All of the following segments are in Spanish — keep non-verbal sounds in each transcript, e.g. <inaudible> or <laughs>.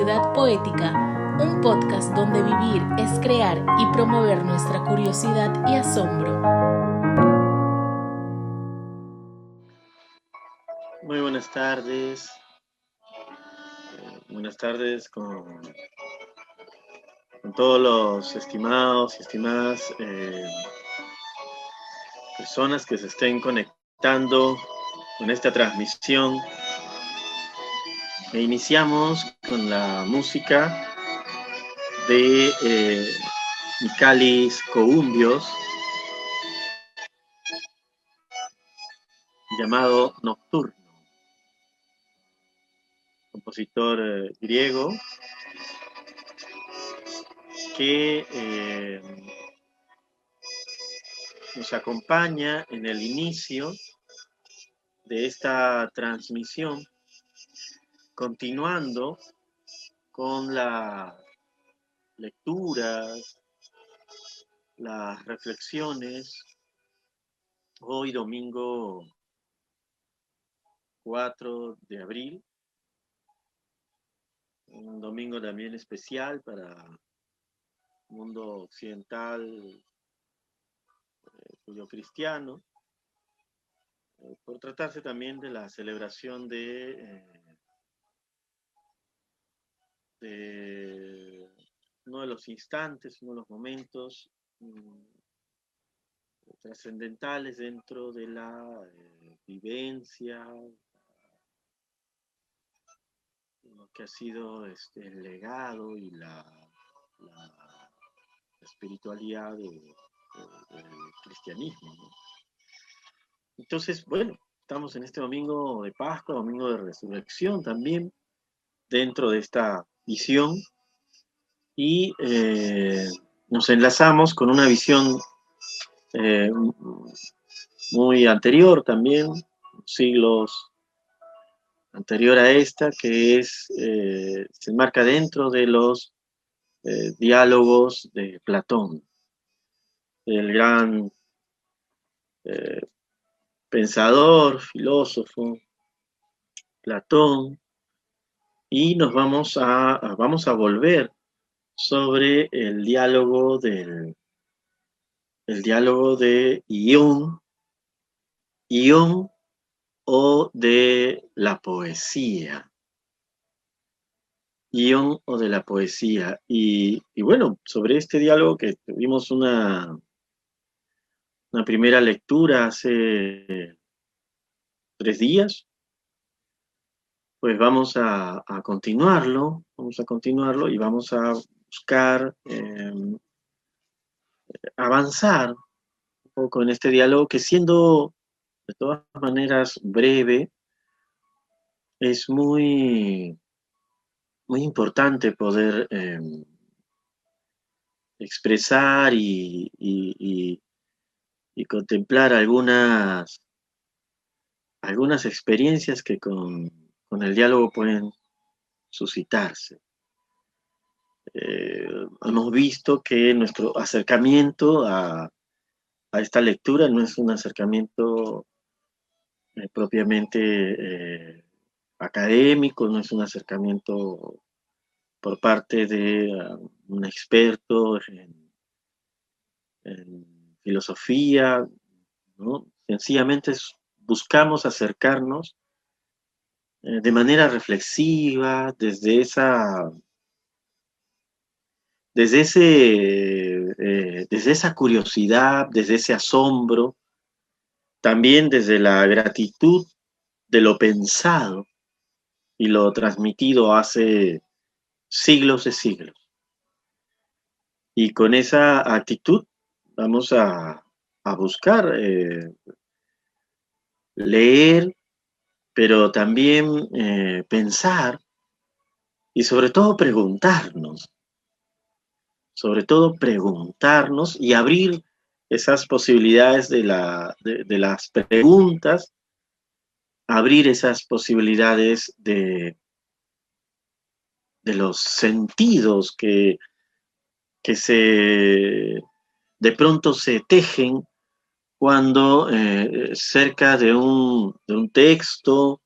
Curiosidad Poética, un podcast donde vivir es crear y promover nuestra curiosidad y asombro. Muy buenas tardes. Eh, buenas tardes con, con, todos los estimados y estimadas eh, personas que se estén conectando con esta transmisión e iniciamos con la música de eh, Micalis Coumbios, llamado Nocturno, compositor eh, griego que eh, nos acompaña en el inicio de esta transmisión continuando con las lecturas, las reflexiones, hoy domingo 4 de abril, un domingo también especial para el mundo occidental eh, cristiano, eh, por tratarse también de la celebración de eh, de uno de los instantes, uno de los momentos mm, trascendentales dentro de la eh, vivencia, lo que ha sido este, el legado y la, espiritualidad del cristianismo. Entonces, bueno, estamos en este domingo de Pascua, domingo de resurrección también, dentro de esta visión y eh, nos enlazamos con una visión eh, muy anterior también, siglos anterior a esta, que es, eh, se enmarca dentro de los diálogos de Platón, el gran pensador, filósofo, Platón, y nos vamos a, vamos a volver sobre el diálogo del el diálogo de Ión, o de la poesía. Ión o de la poesía. Y, y, bueno, sobre este diálogo que tuvimos una, una primera lectura hace tres días, pues vamos a, continuarlo, vamos a continuarlo y vamos a buscar em, avanzar un poco en este diálogo que siendo de todas maneras breve, es muy, muy importante poder em, expresar y, y, contemplar algunas, algunas experiencias que con con el diálogo pueden suscitarse. Eh, hemos visto que nuestro acercamiento a, esta lectura no es un acercamiento eh, propiamente eh, académico, no es un acercamiento por parte de um, un experto en, filosofía, sencillamente buscamos acercarnos de manera reflexiva, desde esa, desde, ese, eh, desde esa curiosidad, desde ese asombro, también desde la gratitud de lo pensado y lo transmitido hace siglos de siglos. Y con esa actitud vamos a, buscar eh, leer pero también eh, pensar y sobre todo preguntarnos, sobre todo preguntarnos y abrir esas posibilidades de, la, de, las preguntas, abrir esas posibilidades de, de los sentidos que, que se de pronto se tejen cuando eh, cerca de un, de un, texto,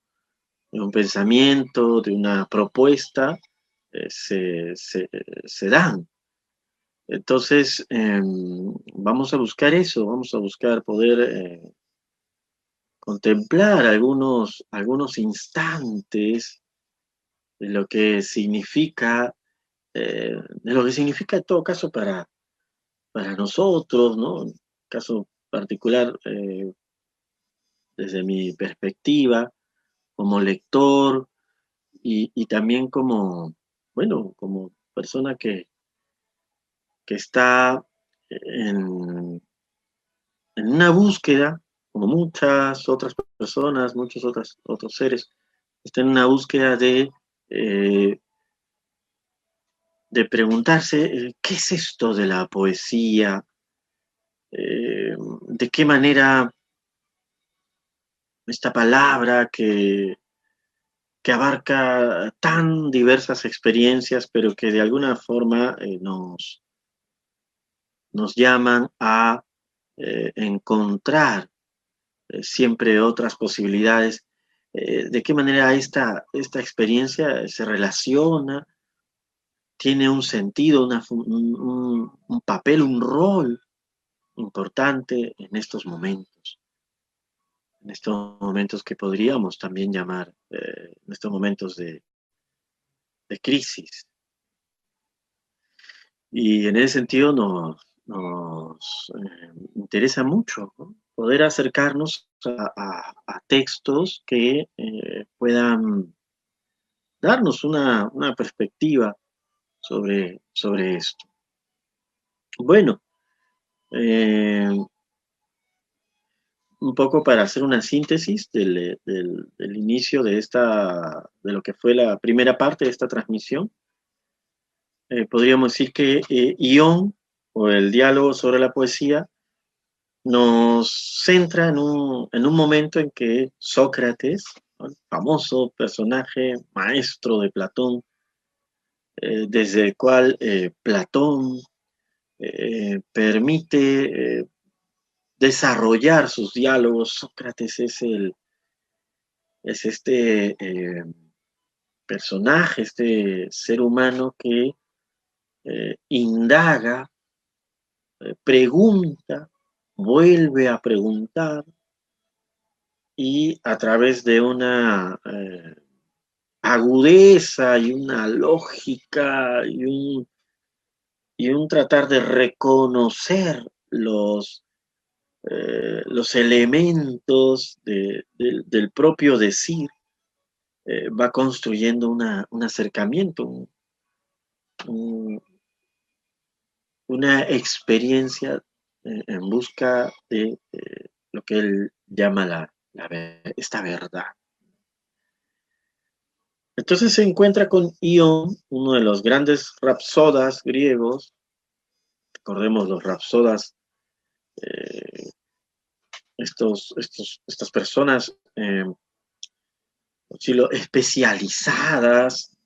de un pensamiento, de una propuesta, eh, se, dan. Entonces, em, vamos a buscar eso, vamos a buscar poder eh, contemplar algunos, algunos instantes de lo que significa, de lo que significa en todo caso para, para nosotros, ¿no? Caso particular, desde mi perspectiva, como lector y, también como, bueno, como persona que, que está en, en una búsqueda, como muchas otras personas, muchos otros, otros seres, está en una búsqueda de, eh, de preguntarse, eh, ¿qué es esto de la poesía? Eh, ¿De qué manera esta palabra que, que abarca tan diversas experiencias, pero que de alguna forma eh, nos, nos llaman a eh, encontrar eh, siempre otras posibilidades. ¿De qué manera esta, esta experiencia se relaciona? tiene un sentido, un, papel, un rol importante en estos momentos en estos momentos que podríamos también llamar, eh, en estos momentos de, crisis. Y en ese sentido nos, eh, interesa mucho poder acercarnos a, textos que eh, puedan darnos una, perspectiva sobre, sobre esto. Bueno, un poco para hacer una síntesis del, inicio de esta, de lo que fue la primera parte de esta transmisión. Eh, podríamos decir que eh, Ión, o el diálogo sobre la poesía, nos centra en un, momento en que Sócrates, el famoso personaje maestro de Platón, eh, desde el cual Platón permite desarrollar sus diálogos. Sócrates es el es este eh, personaje, este ser humano que eh, indaga, eh, pregunta, vuelve a preguntar y a través de una agudeza y una lógica y un, y un tratar de reconocer los eh, los elementos del propio decir, eh, va construyendo un acercamiento, una experiencia eh, en busca de lo que él llama la, esta verdad. Entonces se encuentra con Ion, uno de los grandes rapsodas griegos. Recordemos los rapsodas estos, estos, estas personas eh, especializadas,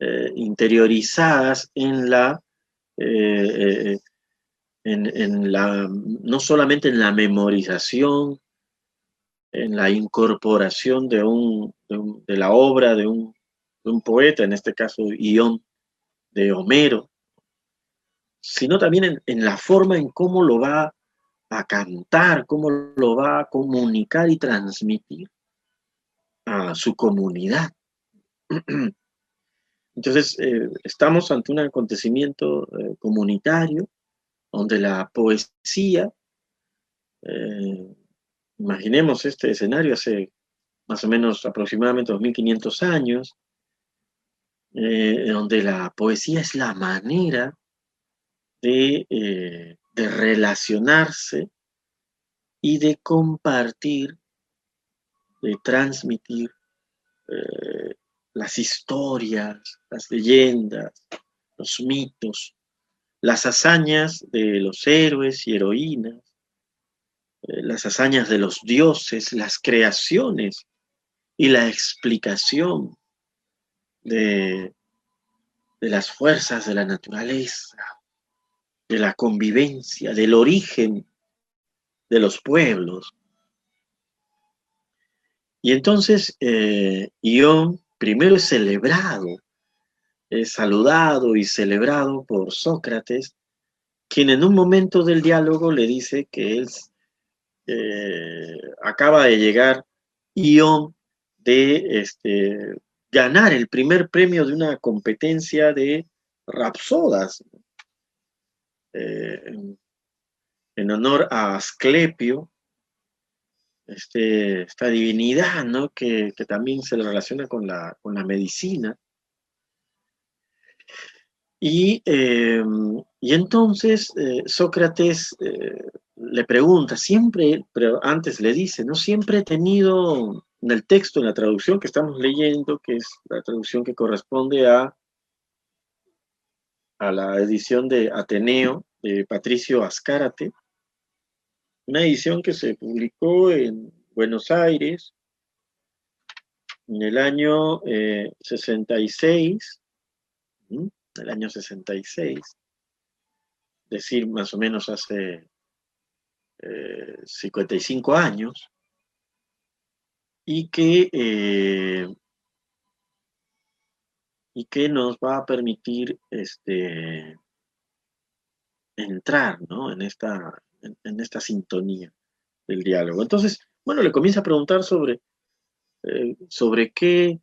eh, interiorizadas en la, eh, en, la, no solamente en la memorización, en la incorporación de, un, de, la obra de un, poeta, en este caso Ión de Homero, sino también en, en, la forma en cómo lo va a cantar, cómo lo va a comunicar y transmitir a su comunidad. <clears throat> Entonces, eh, estamos ante un acontecimiento eh, comunitario donde la poesía, eh, imaginemos este escenario hace más o menos aproximadamente 2500 años, donde la poesía es la manera de de relacionarse y de compartir, de transmitir eh, las historias, las leyendas, los mitos, las hazañas de los héroes y heroínas, eh, las hazañas de los dioses, las creaciones y la explicación de, de las fuerzas de la naturaleza, de la convivencia, del origen de los pueblos. Y entonces eh, Ión primero es celebrado es saludado y celebrado por Sócrates, quien en un momento del diálogo le dice que él eh, acaba de llegar Ion de este, ganar el primer premio de una competencia de rapsodas eh, en honor a Asclepio, este, esta divinidad ¿no? que, también se le relaciona con la, con la medicina. Y, eh, entonces eh, Sócrates le pregunta, siempre, pero antes le dice, ¿no? Siempre he tenido en el texto, en la traducción que estamos leyendo, que es la traducción que corresponde a, a la edición de Ateneo de Patricio Ascárate, una edición que se publicó en Buenos Aires en el año 66, eh, el año 66, decir más o menos hace 55 eh, años, y que, eh, y que nos va a permitir este, entrar en, esta, en, esta sintonía del diálogo. Entonces, bueno, le comienza a preguntar sobre, eh, sobre qué,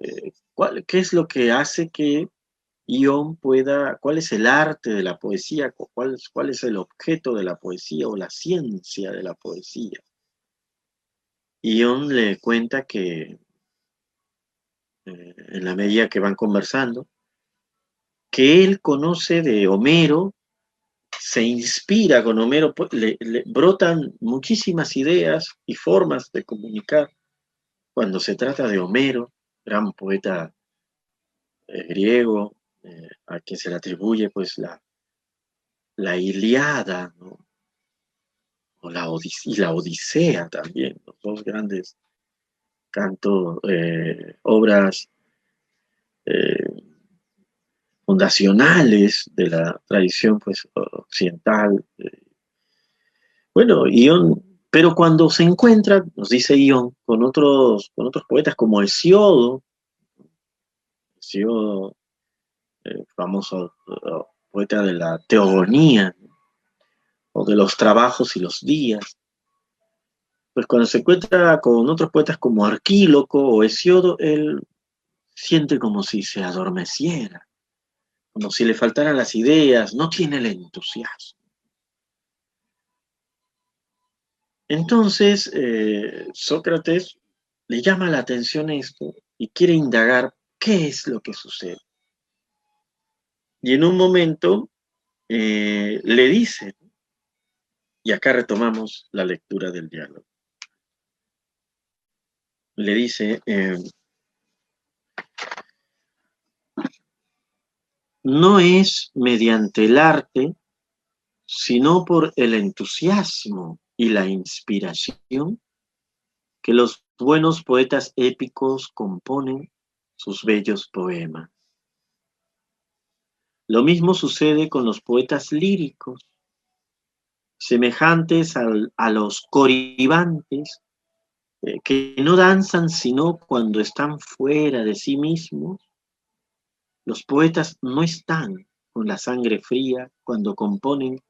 eh, cuál, qué es lo que hace que Ion pueda, cuál es el arte de la poesía, cuál, cuál es el objeto de la poesía o la ciencia de la poesía. Ion le cuenta que eh, en la medida que van conversando, que él conoce de Homero, se inspira con Homero, pues, le, brotan muchísimas ideas y formas de comunicar cuando se trata de Homero, gran poeta eh, griego, eh, a quien se le atribuye pues la, la Iliada, ¿no? La y la Odisea también, los dos grandes cantos, eh, obras eh, fundacionales de la tradición pues, occidental. Eh. Bueno, Ion, pero cuando se encuentra, nos dice Ion, con otros, con otros poetas como Hesiodo, Hesiodo, famoso poeta de la teogonía, de los trabajos y los días. Pues cuando se encuentra con otros poetas como Arquíloco o Hesiodo, él siente como si se adormeciera, como si le faltaran las ideas, no tiene el entusiasmo. Entonces, eh, Sócrates le llama la atención esto y quiere indagar qué es lo que sucede. Y en un momento eh, le dice, y acá retomamos la lectura del diálogo. Le dice, eh, no es mediante el arte, sino por el entusiasmo y la inspiración que los buenos poetas épicos componen sus bellos poemas. Lo mismo sucede con los poetas líricos semejantes a los coribantes, eh, que no danzan sino cuando están fuera de sí mismos. Los poetas no están con la sangre fría cuando componen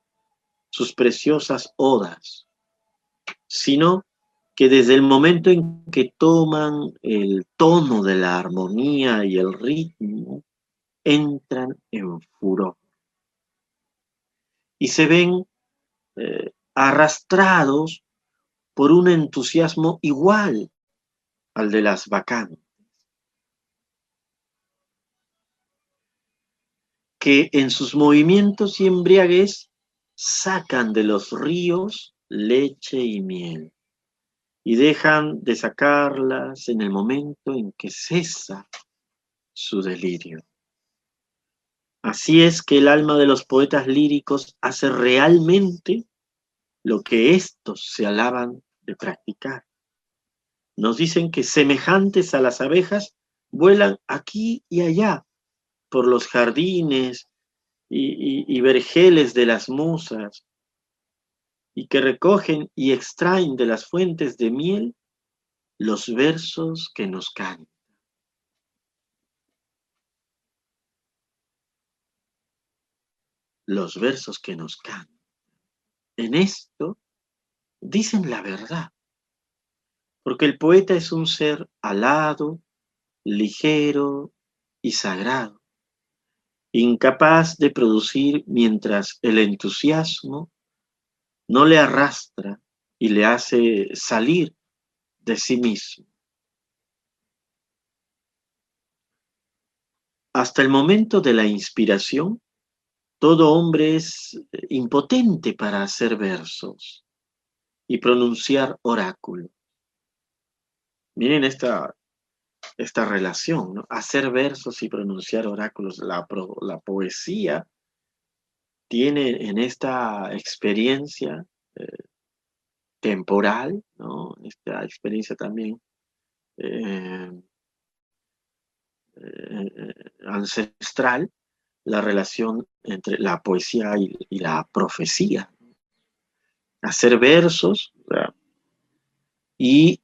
sus preciosas odas, sino que desde el momento en que toman el tono de la armonía y el ritmo, entran en furor. Y se ven eh, arrastrados por un entusiasmo igual al de las bacantes, que en sus movimientos y embriaguez sacan de los ríos leche y miel y dejan de sacarlas en el momento en que cesa su delirio. Así es que el alma de los poetas líricos hace realmente lo que éstos se alaban de practicar. Nos dicen que semejantes a las abejas vuelan aquí y allá por los jardines y, vergeles de las musas y que recogen y extraen de las fuentes de miel los versos que nos cantan. Los versos que nos cantan. En esto dicen la verdad, porque el poeta es un ser alado, ligero y sagrado, incapaz de producir mientras el entusiasmo no le arrastra y le hace salir de sí mismo. Hasta el momento de la inspiración, todo hombre es impotente para hacer versos y pronunciar oráculos. Miren esta, esta relación, ¿no? hacer versos y pronunciar oráculos. La, poesía tiene en esta experiencia eh, temporal, ¿no? esta experiencia también eh, eh, ancestral, la relación entre la poesía y, la profecía. Hacer versos y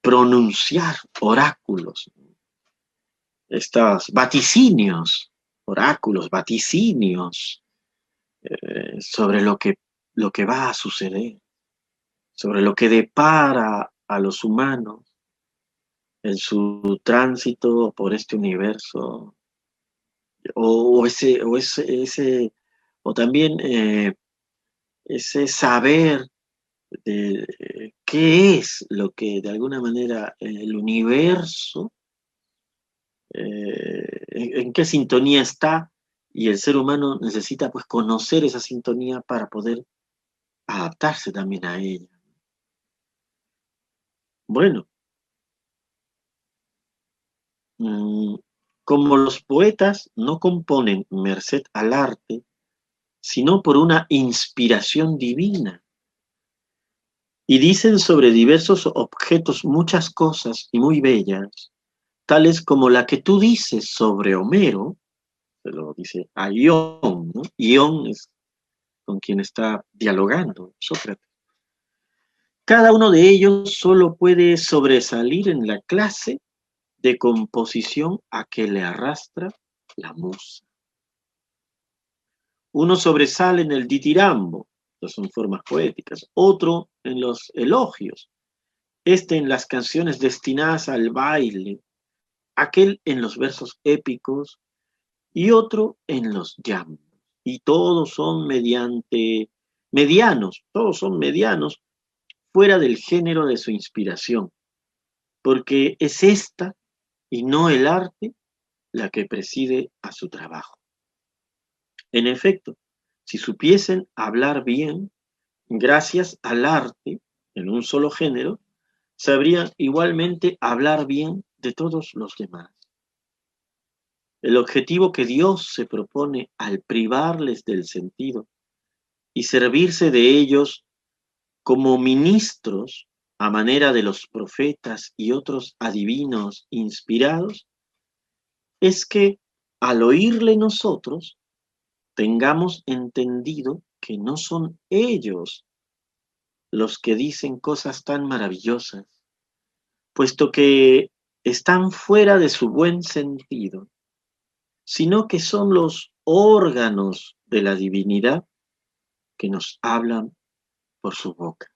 pronunciar oráculos, estos vaticinios, oráculos, vaticinios eh, sobre lo que, lo que va a suceder, sobre lo que depara a los humanos en su tránsito por este universo, o, ese, o ese, o también eh, ese saber de qué es lo que de alguna manera el universo, eh, en, qué sintonía está, y el ser humano necesita pues conocer esa sintonía para poder adaptarse también a ella. Bueno, como los poetas no componen merced al arte, sino por una inspiración divina, y dicen sobre diversos objetos muchas cosas y muy bellas, tales como la que tú dices sobre Homero, se lo dice a Ión, ¿no? Ión es con quien está dialogando Sócrates. Cada uno de ellos solo puede sobresalir en la clase de composición a que le arrastra la musa. Uno sobresale en el ditirambo, son formas poéticas, otro en los elogios, este en las canciones destinadas al baile, aquel en los versos épicos y otro en los llantos. Y todos son mediante medianos, todos son medianos fuera del género de su inspiración, porque es esta y no el arte la que preside a su trabajo. En efecto, si supiesen hablar bien, gracias al arte, en un solo género, sabrían igualmente hablar bien de todos los demás. El objetivo que Dios se propone al privarles del sentido y servirse de ellos como ministros a manera de los profetas y otros adivinos inspirados, es que al oírle nosotros tengamos entendido que no son ellos los que dicen cosas tan maravillosas, puesto que están fuera de su buen sentido, sino que son los órganos de la divinidad que nos hablan por su boca.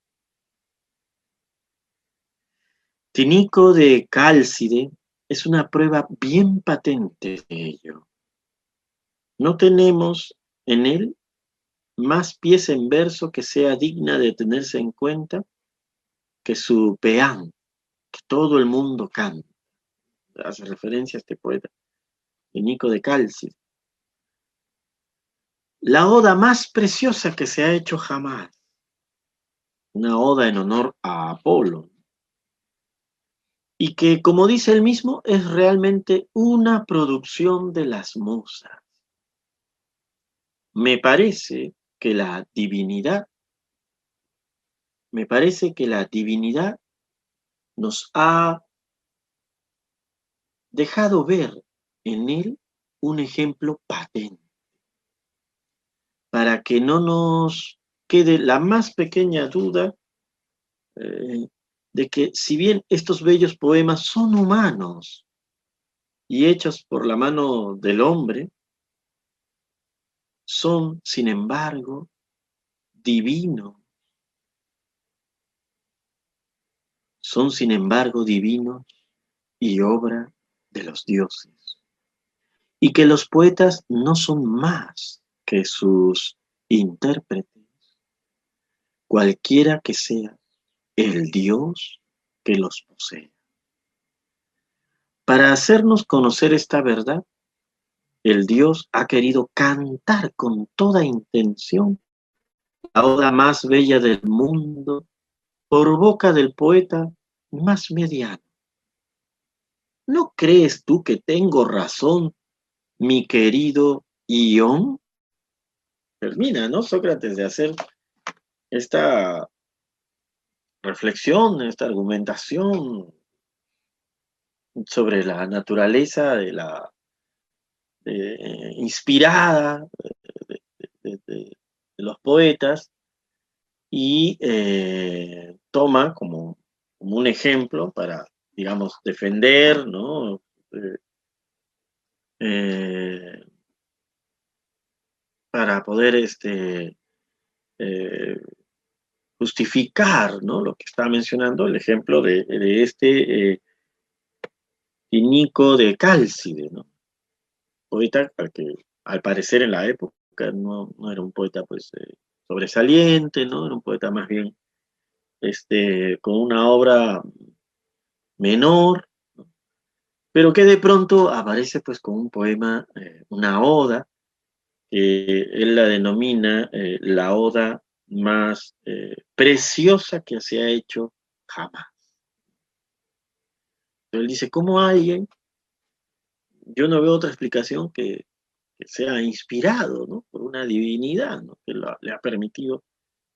Tinico de Cálcide es una prueba bien patente de ello. No tenemos en él más pieza en verso que sea digna de tenerse en cuenta que su peán, que todo el mundo canta. Hace referencia a este poeta, Nico de Calcis. La oda más preciosa que se ha hecho jamás. Una oda en honor a Apolo. Y que, como dice él mismo, es realmente una producción de las musas. Me parece que la divinidad, me parece que la divinidad nos ha dejado ver en él un ejemplo patente, para que no nos quede la más pequeña duda eh, de que si bien estos bellos poemas son humanos, y hechos por la mano del hombre son, sin embargo, divinos. Son, sin embargo, divinos y obra de los dioses. Y que los poetas no son más que sus intérpretes, cualquiera que sea el Dios que los posee. Para hacernos conocer esta verdad, el Dios ha querido cantar con toda intención la oda más bella del mundo por boca del poeta más mediano. ¿No crees tú que tengo razón, mi querido Ión? Termina, ¿no? Sócrates de hacer esta reflexión, esta argumentación sobre la naturaleza de la inspirada de, los poetas y eh, toma como, un ejemplo para, digamos, defender, ¿no? Eh, eh, para poder este, justificar ¿no? lo que está mencionando, el ejemplo de, este Tinico de Cálcide, ¿no? poeta que al parecer en la época no, era un poeta pues eh, sobresaliente, ¿no? Era un poeta más bien este, con una obra menor, pero que de pronto aparece pues con un poema, eh, una oda, que él la denomina eh, la oda más preciosa que se ha hecho jamás. Él dice, ¿cómo alguien yo no veo otra explicación que, sea inspirado por una divinidad que le ha permitido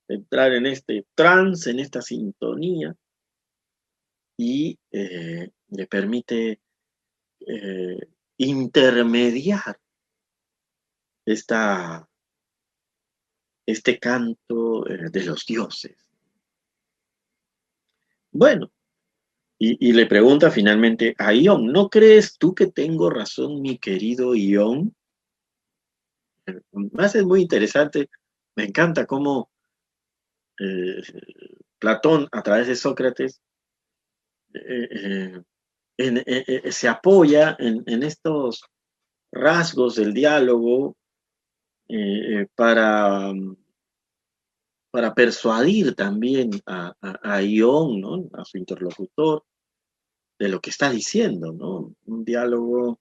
entrar en este trance, en esta sintonía, y eh, le permite eh, intermediar esta, este canto eh, de los dioses. Bueno, y, le pregunta finalmente a Ion, ¿no crees tú que tengo razón, mi querido Ion? Más es muy interesante, me encanta cómo eh, Platón, a través de Sócrates, eh, eh, se apoya en, estos rasgos del diálogo para para persuadir también a, a, Ión, ¿no? a su interlocutor, de lo que está diciendo, ¿no? Un diálogo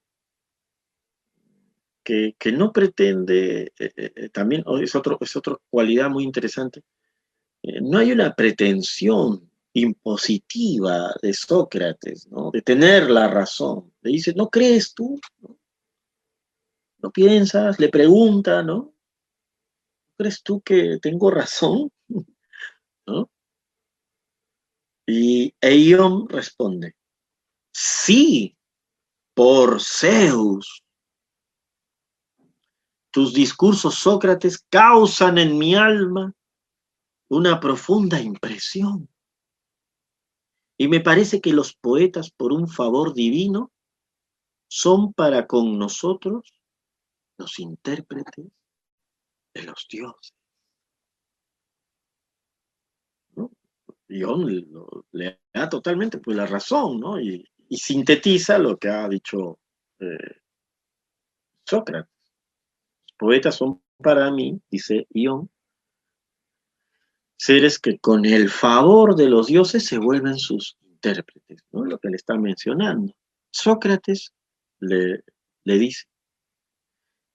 que, no pretende, eh, eh, eh, también oh, es, es otra cualidad muy interesante, no hay una pretensión impositiva de Sócrates, ¿no? De tener la razón. Le dice, ¿no crees tú? ¿No, ¿No piensas? Le pregunta, ¿no? ¿crees tú que tengo razón? <laughs> ¿No? Y Eion responde, sí, por Zeus. Tus discursos, Sócrates, causan en mi alma una profunda impresión. Y me parece que los poetas, por un favor divino, son para con nosotros los intérpretes de los dioses. ¿no? le da totalmente pues, la razón, ¿no? Y, sintetiza lo que ha dicho eh, Sócrates. Los poetas son para mí, dice Ión, seres que con el favor de los dioses se vuelven sus intérpretes, ¿no? Lo que le está mencionando. Sócrates le, le dice,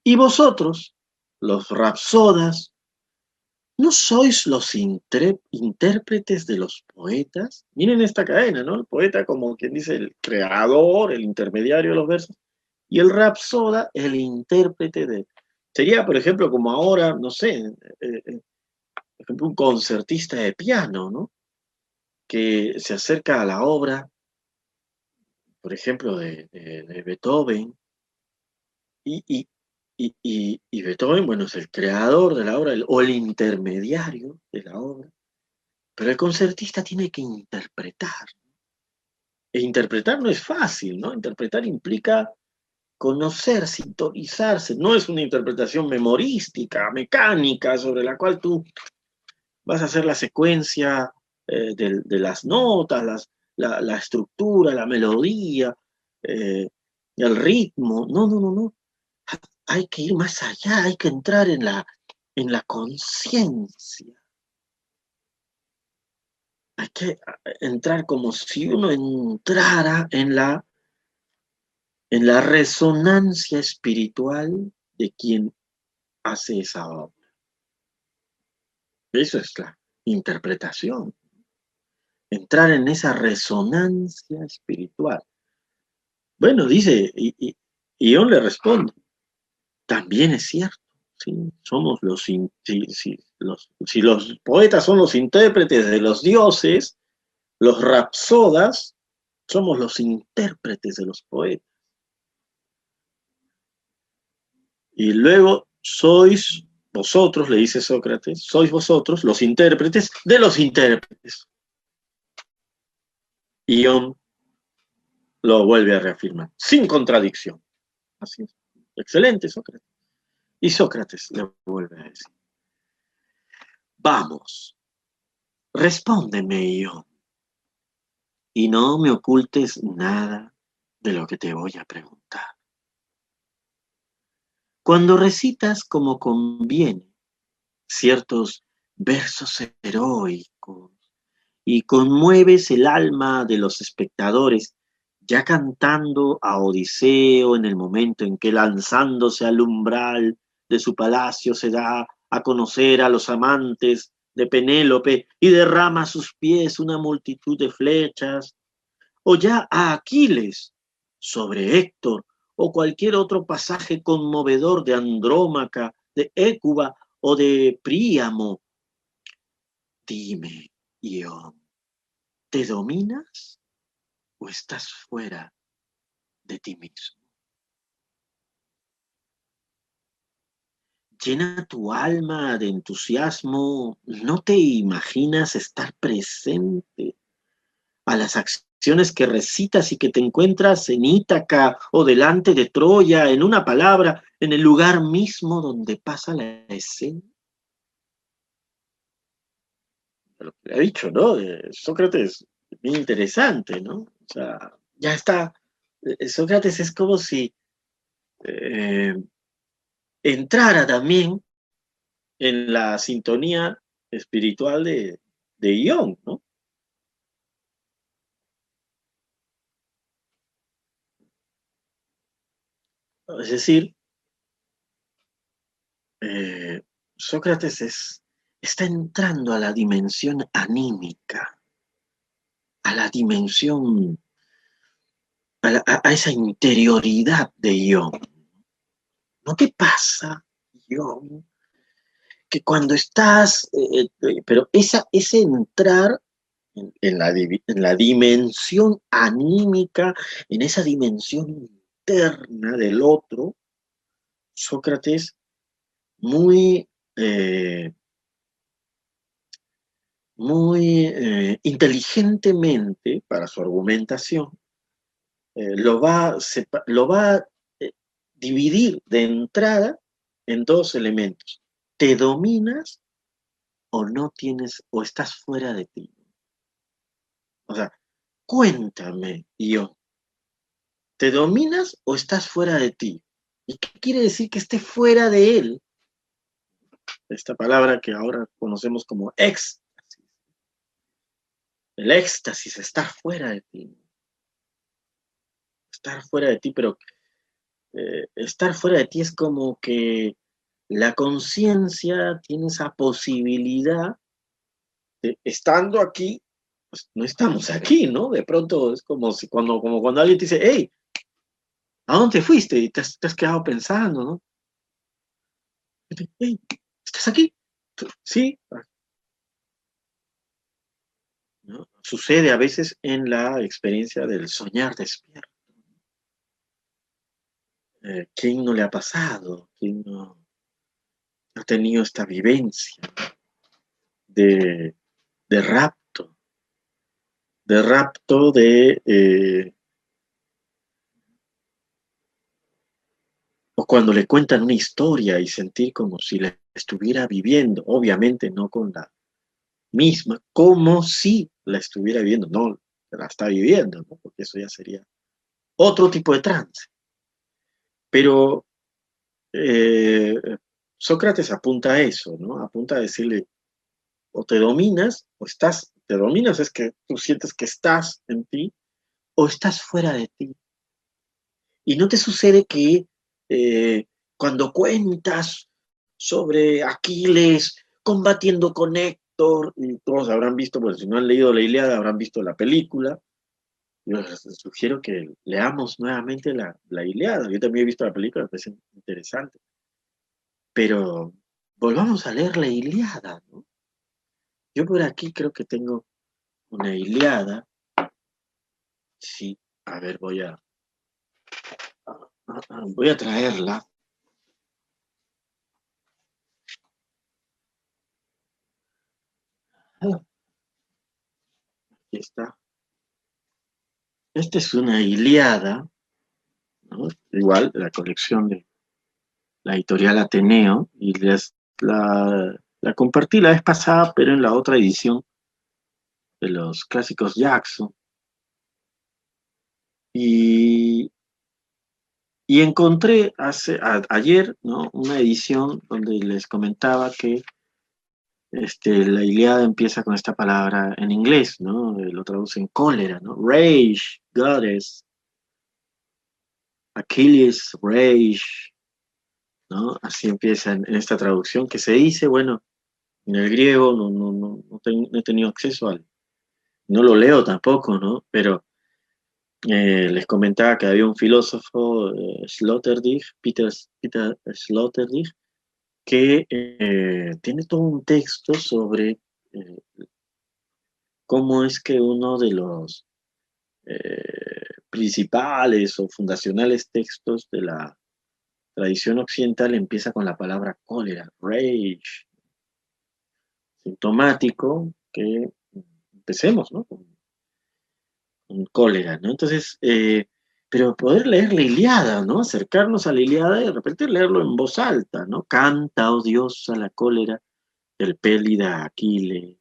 y vosotros, los rapsodas, ¿no sois los intérpretes de los poetas? Miren esta cadena, ¿no? El poeta como quien dice el creador, el intermediario de los versos, y el rapsoda, el intérprete de... Sería, por ejemplo, como ahora, no sé, eh, eh, por ejemplo, un concertista de piano, ¿no? Que se acerca a la obra, por ejemplo, de, Beethoven, y, Beethoven, bueno, es el creador de la obra o el intermediario de la obra, pero el concertista tiene que interpretar. E interpretar no es fácil, ¿no? Interpretar implica conocer, sintonizarse. No es una interpretación memorística, mecánica, sobre la cual tú vas a hacer la secuencia eh, de, las notas, la, estructura, la melodía, eh, el ritmo. No, no, no, no. Hay que ir más allá, hay que entrar en la, en la conciencia. Hay que entrar como si uno entrara en la en la resonancia espiritual de quien hace esa obra. Eso es la interpretación. Entrar en esa resonancia espiritual. Bueno, dice, y, y, yo le respondo, también es cierto. Somos los, los, si los poetas son los intérpretes de los dioses, los rapsodas somos los intérpretes de los poetas. Y luego sois vosotros, le dice Sócrates, sois vosotros los intérpretes de los intérpretes. Y Ion lo vuelve a reafirmar, sin contradicción. Así es. Excelente, Sócrates. Y Sócrates le vuelve a decir, vamos, respóndeme, Ion, y no me ocultes nada de lo que te voy a preguntar. Cuando recitas como conviene ciertos versos heroicos y conmueves el alma de los espectadores, ya cantando a Odiseo en el momento en que lanzándose al umbral de su palacio se da a conocer a los amantes de Penélope y derrama a sus pies una multitud de flechas, o ya a Aquiles sobre Héctor o cualquier otro pasaje conmovedor de Andrómaca, de Écuba o de Príamo. Dime, Ion, ¿te dominas o estás fuera de ti mismo? Llena tu alma de entusiasmo, no te imaginas estar presente a las acciones que recitas y que te encuentras en Ítaca o delante de Troya, en una palabra, en el lugar mismo donde pasa la escena. Lo que ha dicho, ¿no? Sócrates, bien interesante, ¿no? O sea, ya está. Eh, Sócrates es como si eh, entrara también en la sintonía espiritual de, de ¿no? Es decir, eh, Sócrates está entrando a la dimensión anímica, a la dimensión, a, esa interioridad de Ión. ¿No te pasa, Ión? Que cuando estás, eh, eh, pero esa, ese entrar en, la, en la dimensión anímica, en esa dimensión del otro, Sócrates muy, eh, muy eh, inteligentemente para su argumentación, eh, lo va, lo va a dividir de entrada en dos elementos. ¿Te dominas o no tienes o estás fuera de ti? O sea, cuéntame, yo, ¿Te dominas o estás fuera de ti? ¿Y qué quiere decir que esté fuera de él? Esta palabra que ahora conocemos como éxtasis. El éxtasis, estar fuera de ti. Estar fuera de ti, pero eh, estar fuera de ti es como que la conciencia tiene esa posibilidad de, estando aquí, pues no estamos aquí, ¿no? De pronto es como si cuando, como cuando alguien te dice, hey, ¿A dónde fuiste? Y te has, quedado pensando, ¿no? ¿Estás aquí? Sí. Sucede a veces en la experiencia del soñar despierto. Eh, ¿Quién no le ha pasado? ¿Quién no ha tenido esta vivencia de, rapto? De rapto de... Eh, o cuando le cuentan una historia y sentir como si la estuviera viviendo, obviamente no con la misma, como si la estuviera viviendo, no la está viviendo, porque eso ya sería otro tipo de trance. Pero eh, Sócrates apunta a eso, ¿no? Apunta a decirle, o te dominas, o estás, te dominas es que tú sientes que estás en ti, o estás fuera de ti. Y no te sucede que eh, cuando cuentas sobre Aquiles combatiendo con Héctor, y todos habrán visto, pues si no han leído la Iliada, habrán visto la película, yo les sugiero que leamos nuevamente la, la Iliada. Yo también he visto la película, me parece interesante. Pero volvamos a leer la Iliada, ¿no? Yo por aquí creo que tengo una Iliada. Sí, a ver, voy a, voy a traerla. Aquí está. Esta es una Iliada, igual la colección de la editorial Ateneo, y la compartí la vez pasada, pero en la otra edición de los clásicos Jackson. Y, y encontré hace, ayer ¿no? una edición donde les comentaba que este, la Iliada empieza con esta palabra en inglés, ¿no? Lo traduce en cólera, ¿no? Rage, goddess. Achilles, rage, ¿no? Así empieza en, esta traducción que se dice, bueno, en el griego no, no, no, no, he tenido acceso al, no lo leo tampoco, ¿no? Pero eh, les comentaba que había un filósofo, eh, Sloterdijk, Peter, Peter Sloterdijk, que eh, tiene todo un texto sobre cómo es que uno de los principales o fundacionales textos de la tradición occidental empieza con la palabra cólera, rage, sintomático, que empecemos, ¿no? Con, cólera, ¿no? Entonces, eh, pero poder leer la Iliada, ¿no? Acercarnos a la Iliada y de repente leerlo en voz alta, ¿no? Canta, oh la cólera del pélida Aquiles,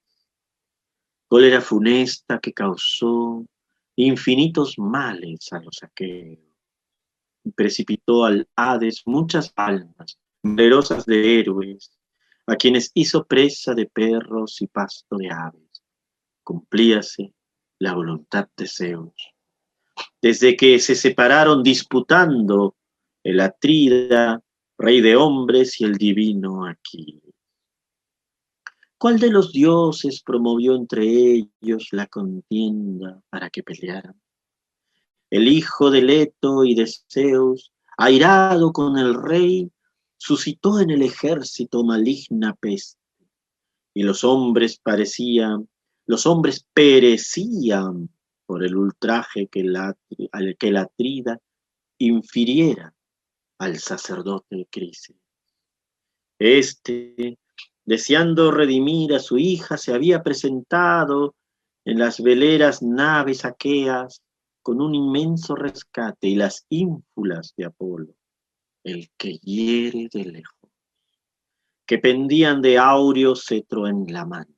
cólera funesta que causó infinitos males a los aqueos precipitó al Hades muchas almas, numerosas de héroes, a quienes hizo presa de perros y pasto de aves. Cumplíase la voluntad de Zeus. Desde que se separaron disputando el Atrida, rey de hombres, y el divino Aquiles. ¿Cuál de los dioses promovió entre ellos la contienda para que pelearan? el hijo de Leto y de Zeus, airado con el rey, suscitó en el ejército maligna peste, y los hombres parecían, los hombres perecían por el ultraje que la, que la trida infiriera al sacerdote Crisis. Este, deseando redimir a su hija, se había presentado en las veleras naves aqueas con un inmenso rescate y las ínfulas de Apolo, el que hiere de lejos, que pendían de áureo cetro en la mano.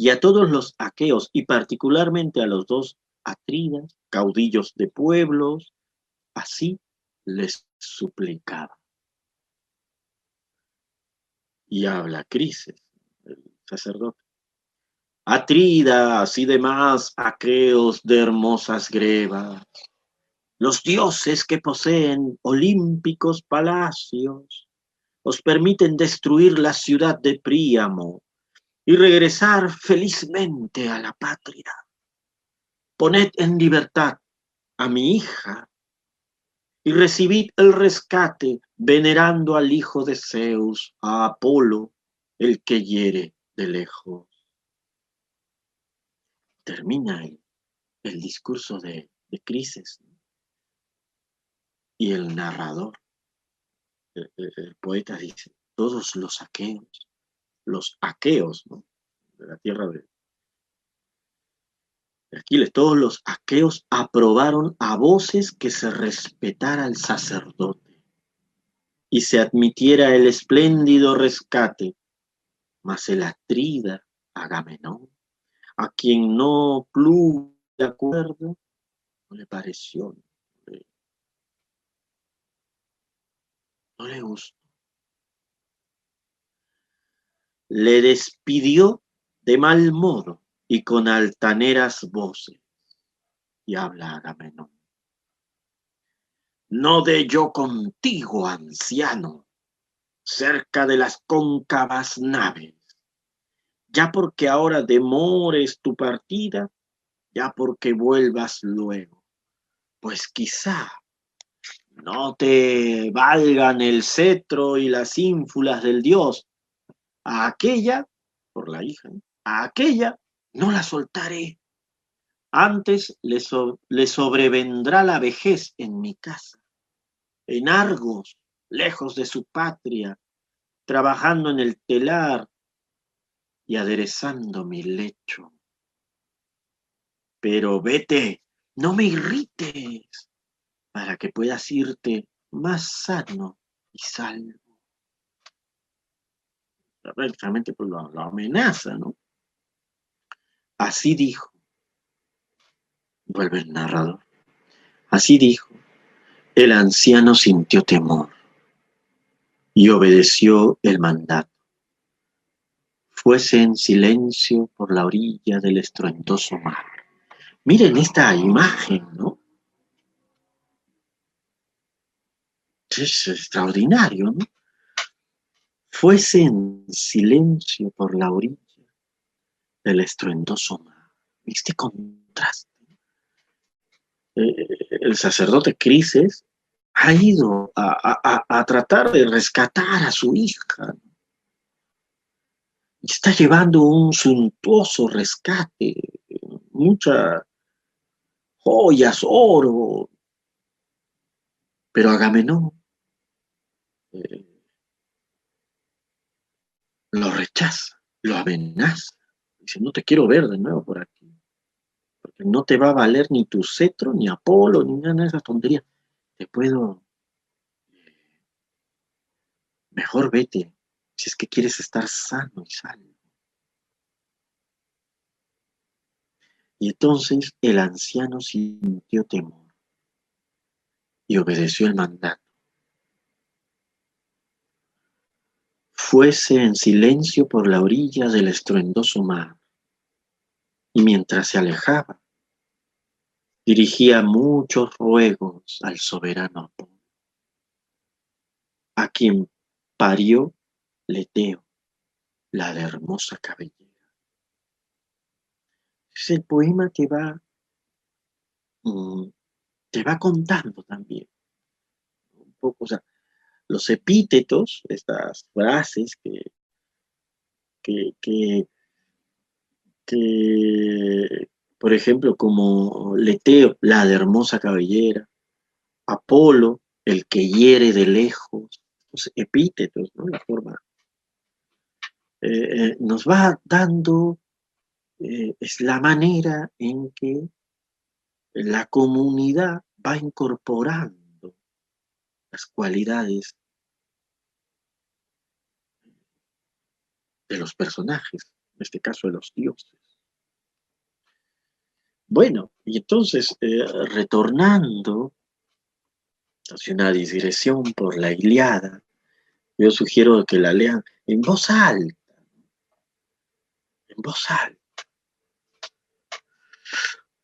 Y a todos los aqueos, y particularmente a los dos atridas, caudillos de pueblos, así les suplicaba. Y habla Crises, el sacerdote. Atridas y demás aqueos de hermosas grebas, los dioses que poseen olímpicos palacios, os permiten destruir la ciudad de Príamo y regresar felizmente a la patria. Poned en libertad a mi hija y recibid el rescate venerando al hijo de Zeus, a Apolo, el que hiere de lejos termina el, discurso de, de Crisis. Y el narrador, el, poeta dice, todos los aqueos, los aqueos de la tierra de Aquiles, todos los aqueos aprobaron a voces que se respetara al sacerdote. y se admitiera el espléndido rescate, mas el atrida Agamenón, a quien no plugo de acuerdo, no le pareció, no le gustó. Le despidió de mal modo y con altaneras voces, y habla Agamenón. No de yo contigo, anciano, cerca de las cóncavas naves, ya porque ahora demores tu partida, ya porque vuelvas luego, pues quizá no te valgan el cetro y las ínfulas del Dios. A aquella, por la hija, a aquella no la soltaré. Antes le, le sobrevendrá la vejez en mi casa en Argos, lejos de su patria, trabajando en el telar y aderezando mi lecho. Pero vete, no me irrites, para que puedas irte más sano y salvo. Realmente pues lo, lo amenaza, ¿no? Así dijo, vuelve el narrador, así dijo, el anciano sintió temor y obedeció el mandato. Fuese en silencio por la orilla del estruendoso mar. Miren esta imagen, ¿no? Es extraordinario, ¿no? Fuese en silencio por la orilla del estruendoso mar. Este contraste. Eh, el sacerdote Crises ha ido a, tratar de rescatar a su hija. Está llevando un suntuoso rescate, muchas joyas, oro. Pero Agamenón eh, lo rechaza, lo amenaza. Dice, no te quiero ver de nuevo por aquí. Porque no te va a valer ni tu cetro, ni Apolo, ni nada de esas tonterías te puedo... Mejor vete si es que quieres estar sano y salvo. Y entonces el anciano sintió temor y obedeció el mandato. Fuese en silencio por la orilla del estruendoso mar, y mientras se alejaba, dirigía muchos ruegos al soberano Apolo, a quien parió Leteo, la de hermosa cabellera. El poema te va, mm, te va contando también un poco, o sea, los epítetos, estas frases que, que, que, por ejemplo, como Leteo, la de hermosa cabellera, Apolo, el que hiere de lejos, los epítetos, ¿no? La forma. Eh, eh, nos va dando, eh, es la manera en que la comunidad va incorporando las cualidades de los personajes, en este caso de los dioses. Bueno, y entonces, eh, retornando hacia una digresión por la Iliada, yo sugiero que la lean en voz alta, en voz alta,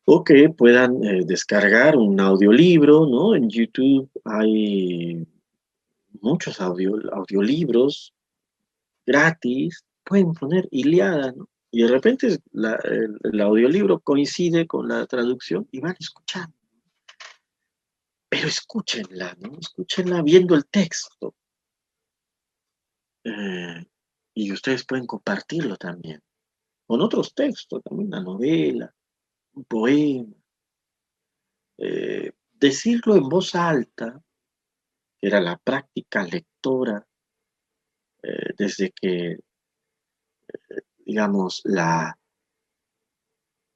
o que puedan eh, descargar un audiolibro, ¿no? En YouTube hay muchos audio, audiolibros gratis, pueden poner Iliada, ¿no? Y de repente el, audiolibro coincide con la traducción y van escuchando. Pero escúchenla, ¿no? Escúchenla viendo el texto. Eh, y ustedes pueden compartirlo también. Con otros textos, también una novela, un poema. Eh, decirlo en voz alta, era la práctica lectora eh, desde que digamos, la,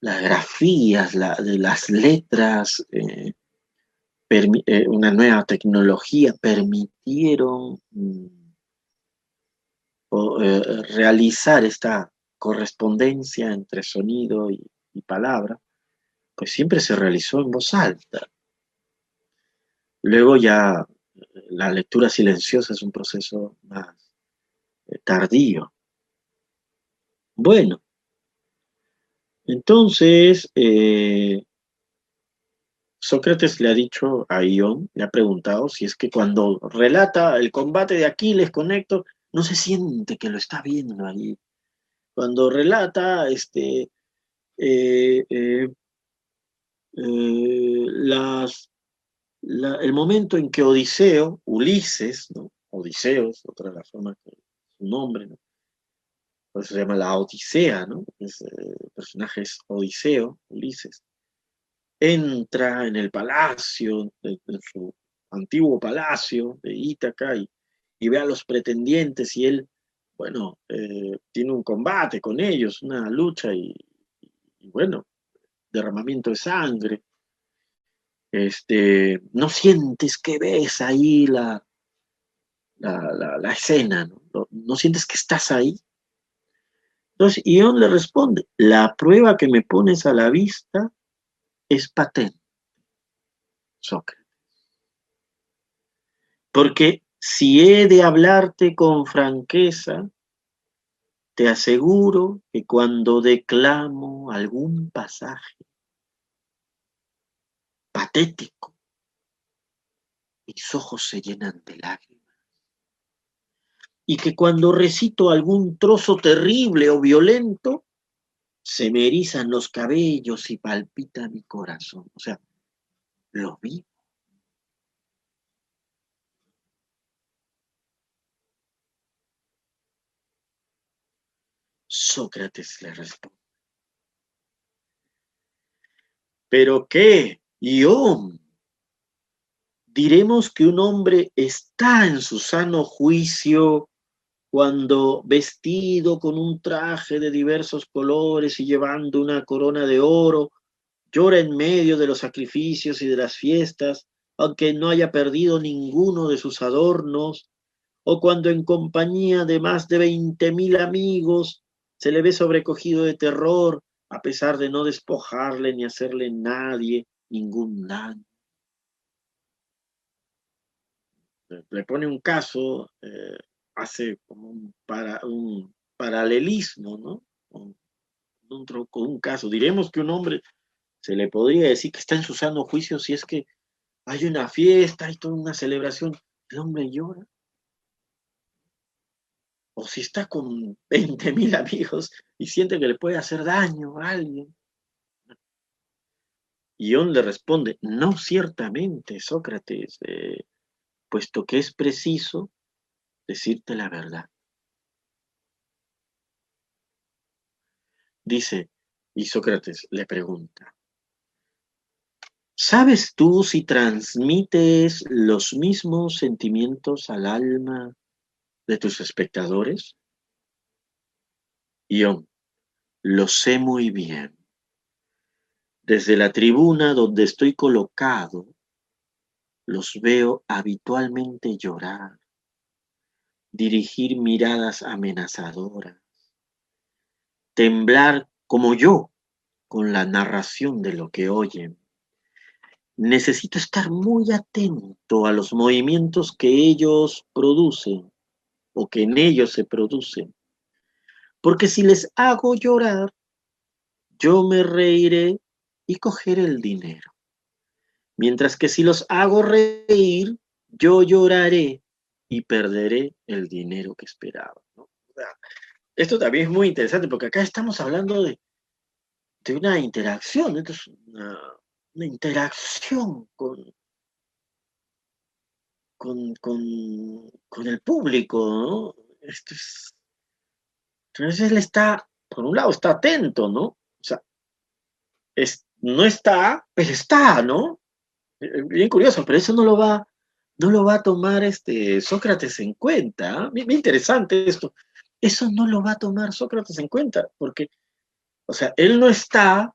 las grafías, de las letras, eh, eh, una nueva tecnología permitieron mm, eh, realizar esta correspondencia entre sonido y, palabra, pues siempre se realizó en voz alta. Luego ya la lectura silenciosa es un proceso más tardío. Bueno, entonces Sócrates le ha dicho a Ión, le ha preguntado si es que cuando relata el combate de Aquiles con Héctor, no se siente que lo está viendo allí. Cuando relata este, eh, eh, eh, el momento en que Odiseo, Ulises, ¿no? Odiseos, otra de las formas que su nombre, ¿no? Se llama la Odisea, ¿no? el personaje es Odiseo, Ulises entra en el palacio, en, su antiguo palacio de Ítaca y, ve a los pretendientes y él, bueno, eh, tiene un combate con ellos, una lucha y, bueno, derramamiento de sangre. Este, no sientes que ves ahí la, la, escena, ¿no? ¿no? sientes que estás ahí. Entonces, Ión le responde, la prueba que me pones a la vista es patente, Sócrates. Porque si he de hablarte con franqueza, te aseguro que cuando declamo algún pasaje patético, mis ojos se llenan de lágrimas. Y que cuando recito algún trozo terrible o violento, se me erizan los cabellos y palpita mi corazón. O sea, lo vi. Sócrates le responde. ¿Pero qué, Ión? Diremos que un hombre está en su sano juicio cuando vestido con un traje de diversos colores y llevando una corona de oro, llora en medio de los sacrificios y de las fiestas, aunque no haya perdido ninguno de sus adornos, o cuando en compañía de más de veinte mil amigos se le ve sobrecogido de terror, a pesar de no despojarle ni hacerle nadie ningún daño. Le pone un caso eh, hace como un, para, un paralelismo, ¿no? Con un, un caso. Diremos que un hombre se le podría decir que está en su sano juicio si es que hay una fiesta, hay toda una celebración, el hombre llora. O si está con 20 mil amigos y siente que le puede hacer daño a alguien. Y le responde, no ciertamente, Sócrates, eh, puesto que es preciso decirte la verdad. Dice, y Sócrates le pregunta, ¿sabes tú si transmites los mismos sentimientos al alma de tus espectadores? Yo lo sé muy bien. Desde la tribuna donde estoy colocado, los veo habitualmente llorar dirigir miradas amenazadoras, temblar como yo con la narración de lo que oyen. Necesito estar muy atento a los movimientos que ellos producen o que en ellos se producen, porque si les hago llorar, yo me reiré y cogeré el dinero. Mientras que si los hago reír, yo lloraré y perderé el dinero que esperaba. esto también es muy interesante porque acá estamos hablando de, de una interacción, una, interacción con, con, el público, ¿no? Esto es, entonces él está, por un lado, está atento, ¿no? O sea, es, no está, pero está, ¿no? Eh, bien curioso, pero eso no lo va no lo va a tomar este Sócrates en cuenta. Muy ¿ah? interesante esto. Eso no lo va a tomar Sócrates en cuenta, porque, o sea, él no está,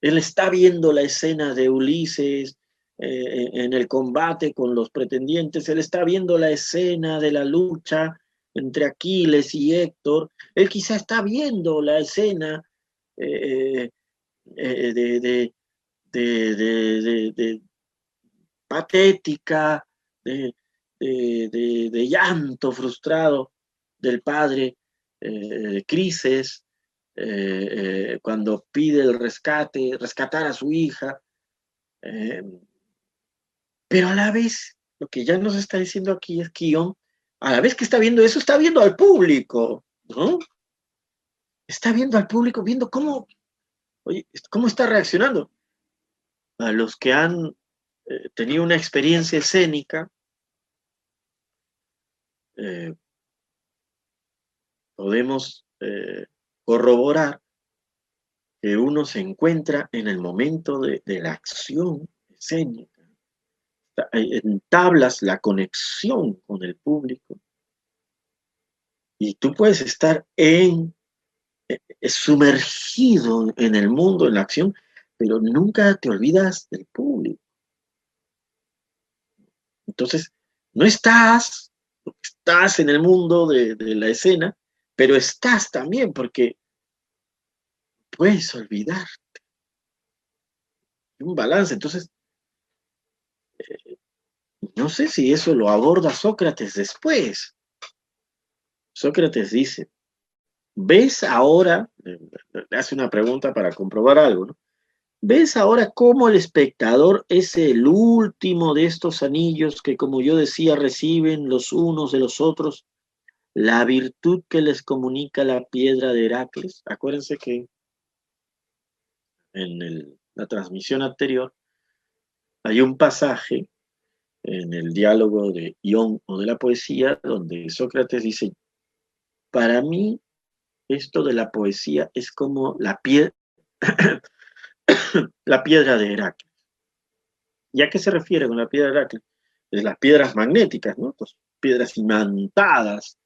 él está viendo la escena de Ulises eh, en el combate con los pretendientes, él está viendo la escena de la lucha entre Aquiles y Héctor, él quizá está viendo la escena de, de, patética, de, llanto frustrado del padre eh, Crises, eh, cuando pide el rescate, rescatar a su hija. pero a la vez, lo que ya nos está diciendo aquí es que a la vez que está viendo eso, está viendo al público, ¿no? Está viendo al público, viendo cómo, oye, cómo está reaccionando. A los que han eh, tenido una experiencia escénica, eh, podemos eh, corroborar que uno se encuentra en el momento de, la acción escénica entablas la conexión con el público y tú puedes estar en, eh, eh, sumergido en el mundo, en la acción, pero nunca te olvidas del público. Entonces, no estás, estás en el mundo de, la escena, pero estás también porque puedes olvidarte. Un balance. Entonces, no sé si eso lo aborda Sócrates después. Sócrates dice, ¿ves ahora, le hace una pregunta para comprobar algo, ¿no? ¿Ves ahora cómo el espectador es el último de estos anillos que, como yo decía, reciben los unos de los otros la virtud que les comunica la piedra de Heracles? Acuérdense que en la transmisión anterior hay un pasaje en el diálogo de Ión o de la poesía, donde Sócrates dice, para mí esto de la poesía es como la, <clears throat> <coughs> la piedra de Heracles. ¿Y a qué se refiere con la piedra de Heracles? Es las piedras magnéticas, ¿no? Pues, piedras imantadas,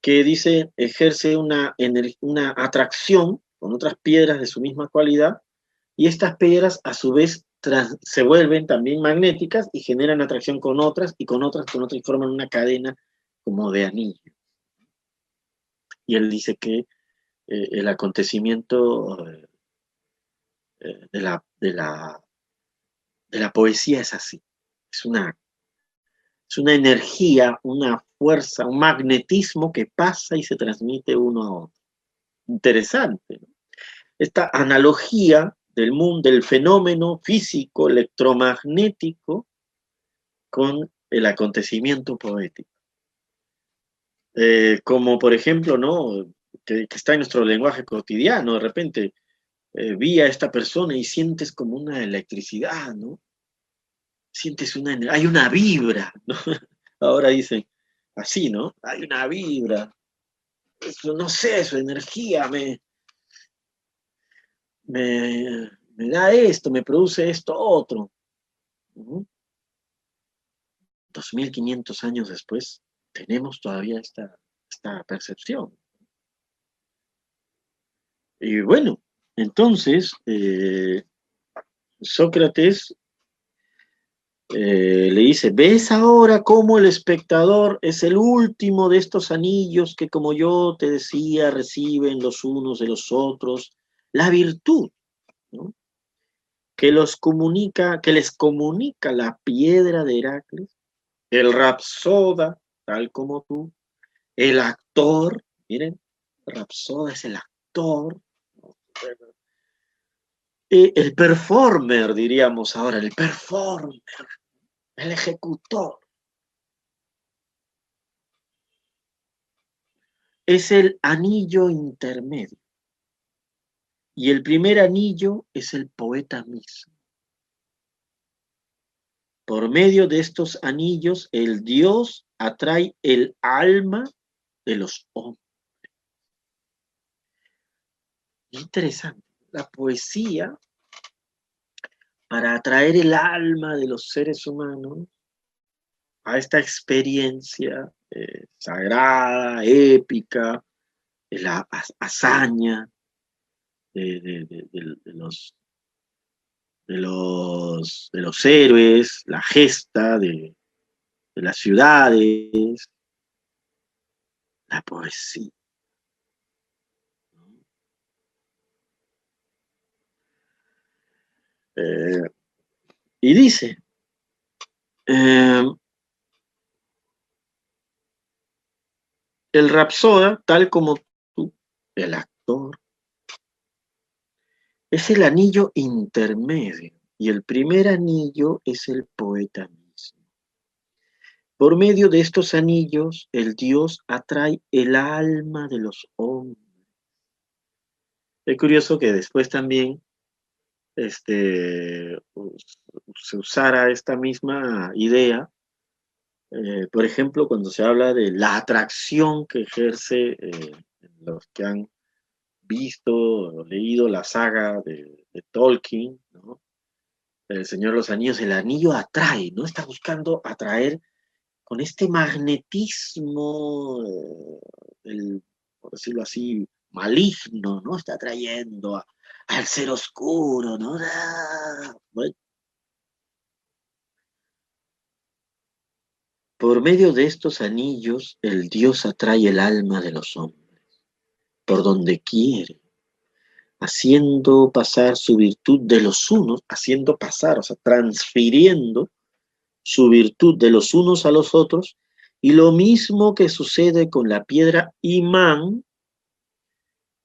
que dice ejerce una, una atracción con otras piedras de su misma cualidad, y estas piedras a su vez se vuelven también magnéticas y generan atracción con otras y con otras con otras y forman una cadena como de anillo. Y él dice que eh, el acontecimiento eh, de, la, de, la, de la poesía es así. Es una, es una energía, una fuerza, un magnetismo que pasa y se transmite uno a otro. Interesante. Esta analogía del mundo, del fenómeno físico electromagnético con el acontecimiento poético. Eh, como por ejemplo, ¿no? Que, está en nuestro lenguaje cotidiano, de repente eh, vi a esta persona y sientes como una electricidad, ¿no? Sientes una, hay una vibra, ¿no? <laughs> Ahora dicen así, ¿no? Hay una vibra. No sé, su energía me, me, da esto, me produce esto otro. 2500 años después, tenemos todavía esta, esta percepción. Y bueno, entonces, eh, Sócrates eh, le dice, ¿ves ahora cómo el espectador es el último de estos anillos que, como yo te decía, reciben los unos de los otros la virtud, que los comunica, que les comunica la piedra de Heracles, el rapsoda, tal como tú, el actor, miren, rapsoda es el actor, el performer, diríamos ahora, el performer, el ejecutor. Es el anillo intermedio. Y el primer anillo es el poeta mismo. Por medio de estos anillos, el Dios atrae el alma de los hombres. Interesante. La poesía, para atraer el alma de los seres humanos a esta experiencia eh, sagrada, épica, de la hazaña, de, los, de los, de los héroes, la gesta de, de las ciudades, la poesía. Eh, y dice, eh, el rapsoda, tal como tú, el actor, es el anillo intermedio y el primer anillo es el poeta mismo. Por medio de estos anillos, el Dios atrae el alma de los hombres. Es curioso que después también este, se usara esta misma idea, eh, por ejemplo, cuando se habla de la atracción que ejerce eh, los que han visto o leído la saga de, Tolkien, El Señor de los Anillos, el anillo atrae, ¿no? Está buscando atraer con este magnetismo, eh, por decirlo así, maligno, ¿no? Está atrayendo a, al ser oscuro, ¿no? Ah, por medio de estos anillos, el Dios atrae el alma de los hombres, por donde quiere, haciendo pasar su virtud de los unos, haciendo pasar, o sea, transfiriendo su virtud de los unos a los otros, y lo mismo que sucede con la piedra imán,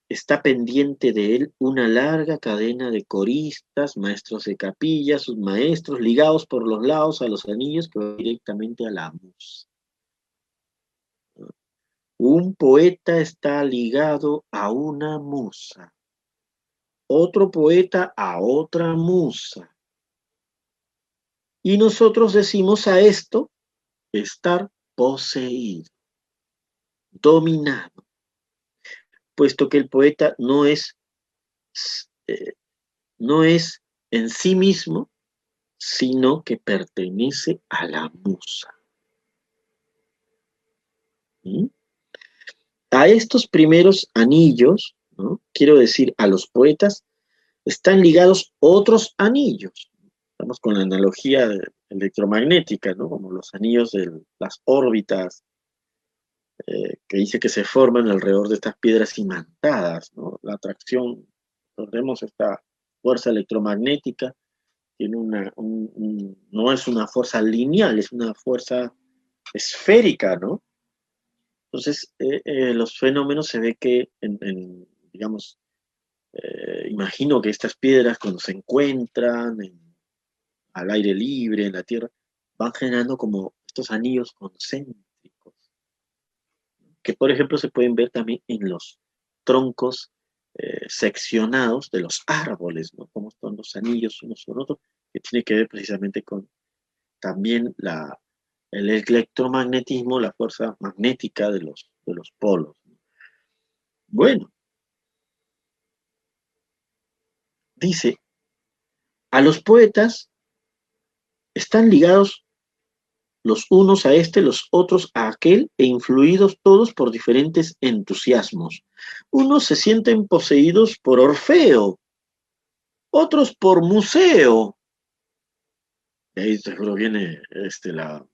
está pendiente de él una larga cadena de coristas, maestros de capilla, sus maestros, ligados por los lados a los anillos que van directamente a la musa. Un poeta está ligado a una musa, otro poeta a otra musa. Y nosotros decimos a esto estar poseído, dominado puesto que el poeta no es, eh, no es en sí mismo, sino que pertenece a la musa. ¿Mm? A estos primeros anillos, quiero decir, a los poetas, están ligados otros anillos. Estamos con la analogía electromagnética, ¿no? como los anillos de las órbitas eh, que dice que se forman alrededor de estas piedras imantadas. ¿no? La atracción, recordemos esta fuerza electromagnética, tiene una, no es una fuerza lineal, es una fuerza esférica, ¿no? Entonces, eh, eh, los fenómenos se ve que, digamos, imagino que estas piedras cuando se encuentran al aire libre, en la tierra, van generando como estos anillos concéntricos que por ejemplo se pueden ver también en los troncos eh, seccionados de los árboles, ¿no? Como son los anillos unos con otros, que tiene que ver precisamente con también el electromagnetismo, la fuerza magnética de los, de los polos. Bueno, dice, a los poetas están ligados los unos a este, los otros a aquel, e influidos todos por diferentes entusiasmos. Unos se sienten poseídos por Orfeo, otros por Museo. De ahí seguro viene este, la,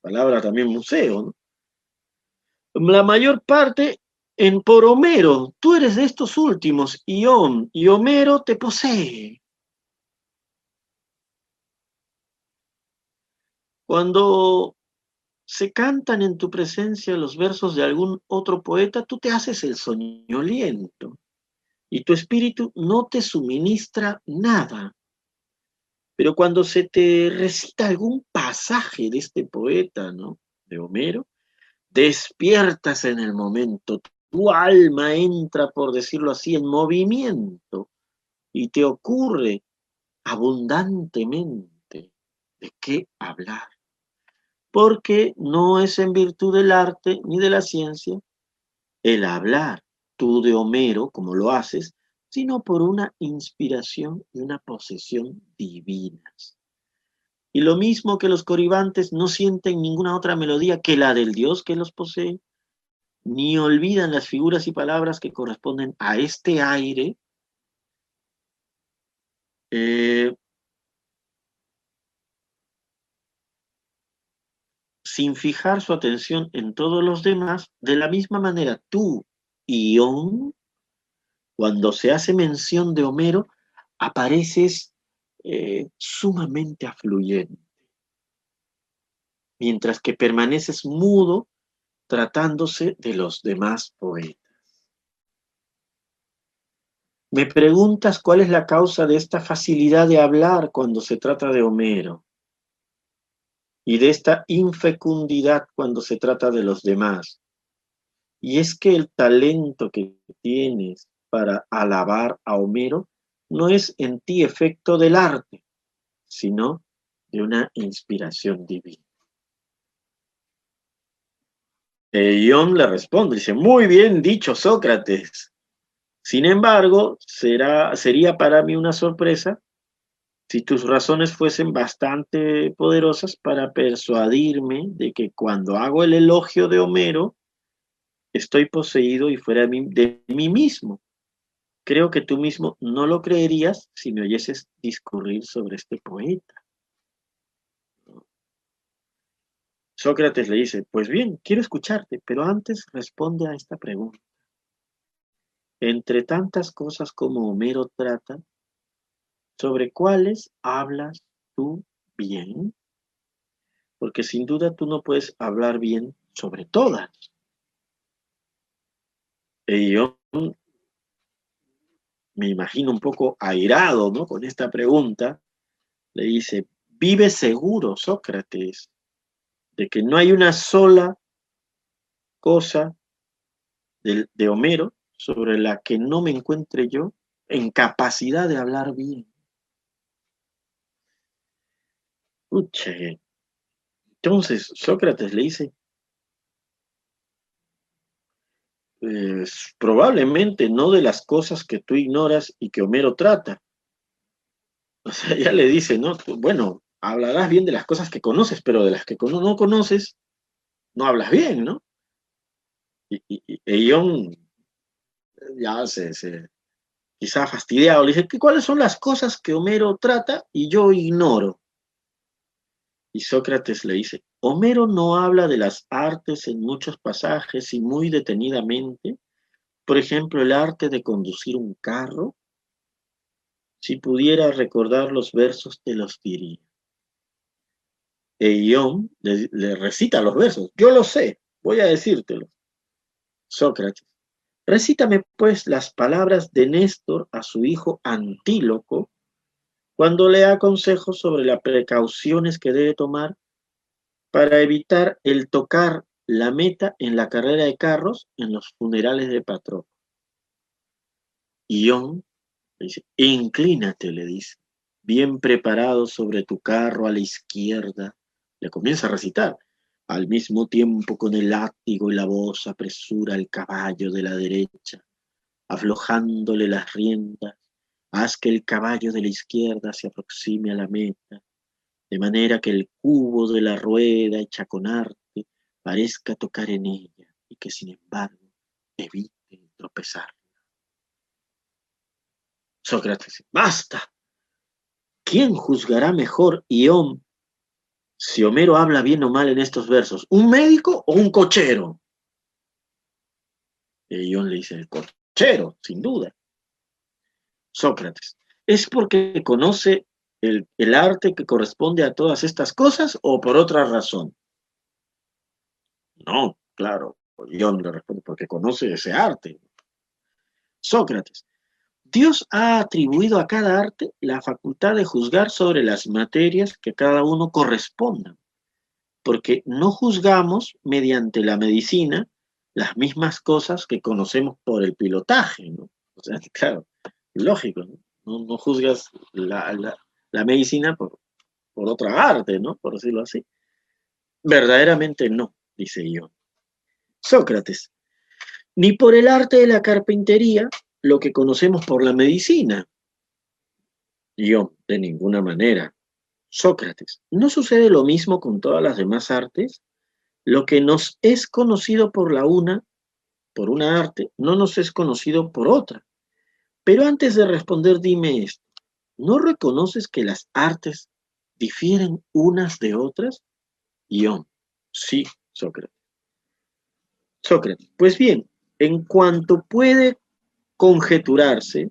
palabra también museo, La mayor parte en por Homero. Tú eres de estos últimos, Ión, y Homero te posee. Cuando se cantan en tu presencia los versos de algún otro poeta, tú te haces el soñoliento y tu espíritu no te suministra nada. Pero cuando se te recita algún pasaje de este poeta, ¿no? De Homero, despiertas en el momento, tu alma entra, por decirlo así, en movimiento y te ocurre abundantemente de qué hablar porque no es en virtud del arte ni de la ciencia el hablar tú de Homero, como lo haces, sino por una inspiración y una posesión divinas. Y lo mismo que los coribantes no sienten ninguna otra melodía que la del Dios que los posee, ni olvidan las figuras y palabras que corresponden a este aire, eh, sin fijar su atención en todos los demás, de la misma manera tú, Ión, cuando se hace mención de Homero, apareces eh, sumamente afluyente, mientras que permaneces mudo tratándose de los demás poetas. Me preguntas cuál es la causa de esta facilidad de hablar cuando se trata de Homero y de esta infecundidad cuando se trata de los demás. Y es que el talento que tienes para alabar a Homero no es en ti efecto del arte, sino de una inspiración divina. Ion le responde, dice, muy bien dicho Sócrates. Sin embargo, será, sería para mí una sorpresa si tus razones fuesen bastante poderosas para persuadirme de que cuando hago el elogio de Homero, estoy poseído y fuera de mí mismo. Creo que tú mismo no lo creerías si me oyeses discurrir sobre este poeta. Sócrates le dice, pues bien, quiero escucharte, pero antes responde a esta pregunta. Entre tantas cosas como Homero trata, ¿Sobre cuáles hablas tú bien? Porque sin duda tú no puedes hablar bien sobre todas. Y yo me imagino un poco airado ¿no? con esta pregunta. Le dice, vive seguro, Sócrates, de que no hay una sola cosa de, de Homero sobre la que no me encuentre yo en capacidad de hablar bien. Entonces Sócrates le dice, pues, probablemente no de las cosas que tú ignoras y que Homero trata. O sea, ya le dice, ¿no? Bueno, hablarás bien de las cosas que conoces, pero de las que no conoces, no hablas bien, ¿no? Y, y, ya se, se, quizá fastidiado, le dice, ¿cuáles son las cosas que Homero trata y yo ignoro? Y Sócrates le dice, Homero no habla de las artes en muchos pasajes y muy detenidamente. Por ejemplo, el arte de conducir un carro. Si pudiera recordar los versos, te los diría. E Ión le, le recita los versos. Yo lo sé, voy a decírtelo. Sócrates, recítame pues las palabras de Néstor a su hijo Antíloco cuando le aconsejo sobre las precauciones que debe tomar para evitar el tocar la meta en la carrera de carros en los funerales de patrón. Ión dice, inclínate, le dice, bien preparado sobre tu carro a la izquierda. Le comienza a recitar. Al mismo tiempo con el látigo y la voz apresura el caballo de la derecha, aflojándole las riendas Haz que el caballo de la izquierda se aproxime a la meta, de manera que el cubo de la rueda hecha con arte parezca tocar en ella y que sin embargo evite tropezar. Sócrates, basta. ¿Quién juzgará mejor Ión si Homero habla bien o mal en estos versos? ¿Un médico o un cochero? Y Ión le dice, el cochero, sin duda. Sócrates. ¿Es porque conoce el, arte que corresponde a todas estas cosas o por otra razón? No, claro, yo le respondo porque conoce ese arte. Sócrates. Dios ha atribuido a cada arte la facultad de juzgar sobre las materias que cada uno correspondan, porque no juzgamos mediante la medicina las mismas cosas que conocemos por el pilotaje, ¿no? O sea, <laughs> claro, lógico, no, no, juzgas la, medicina por, por otra arte, ¿no? Por decirlo así. Verdaderamente no, dice yo. Sócrates, ni por el arte de la carpintería, lo que conocemos por la medicina. Yo, de ninguna manera. Sócrates, ¿no sucede lo mismo con todas las demás artes? Lo que nos es conocido por la una, por una arte, no nos es conocido por otra. Pero antes de responder, dime esto. ¿No reconoces que las artes difieren unas de otras? Ión, Sí, Sócrates. Sócrates. Pues bien, en cuanto puede conjeturarse,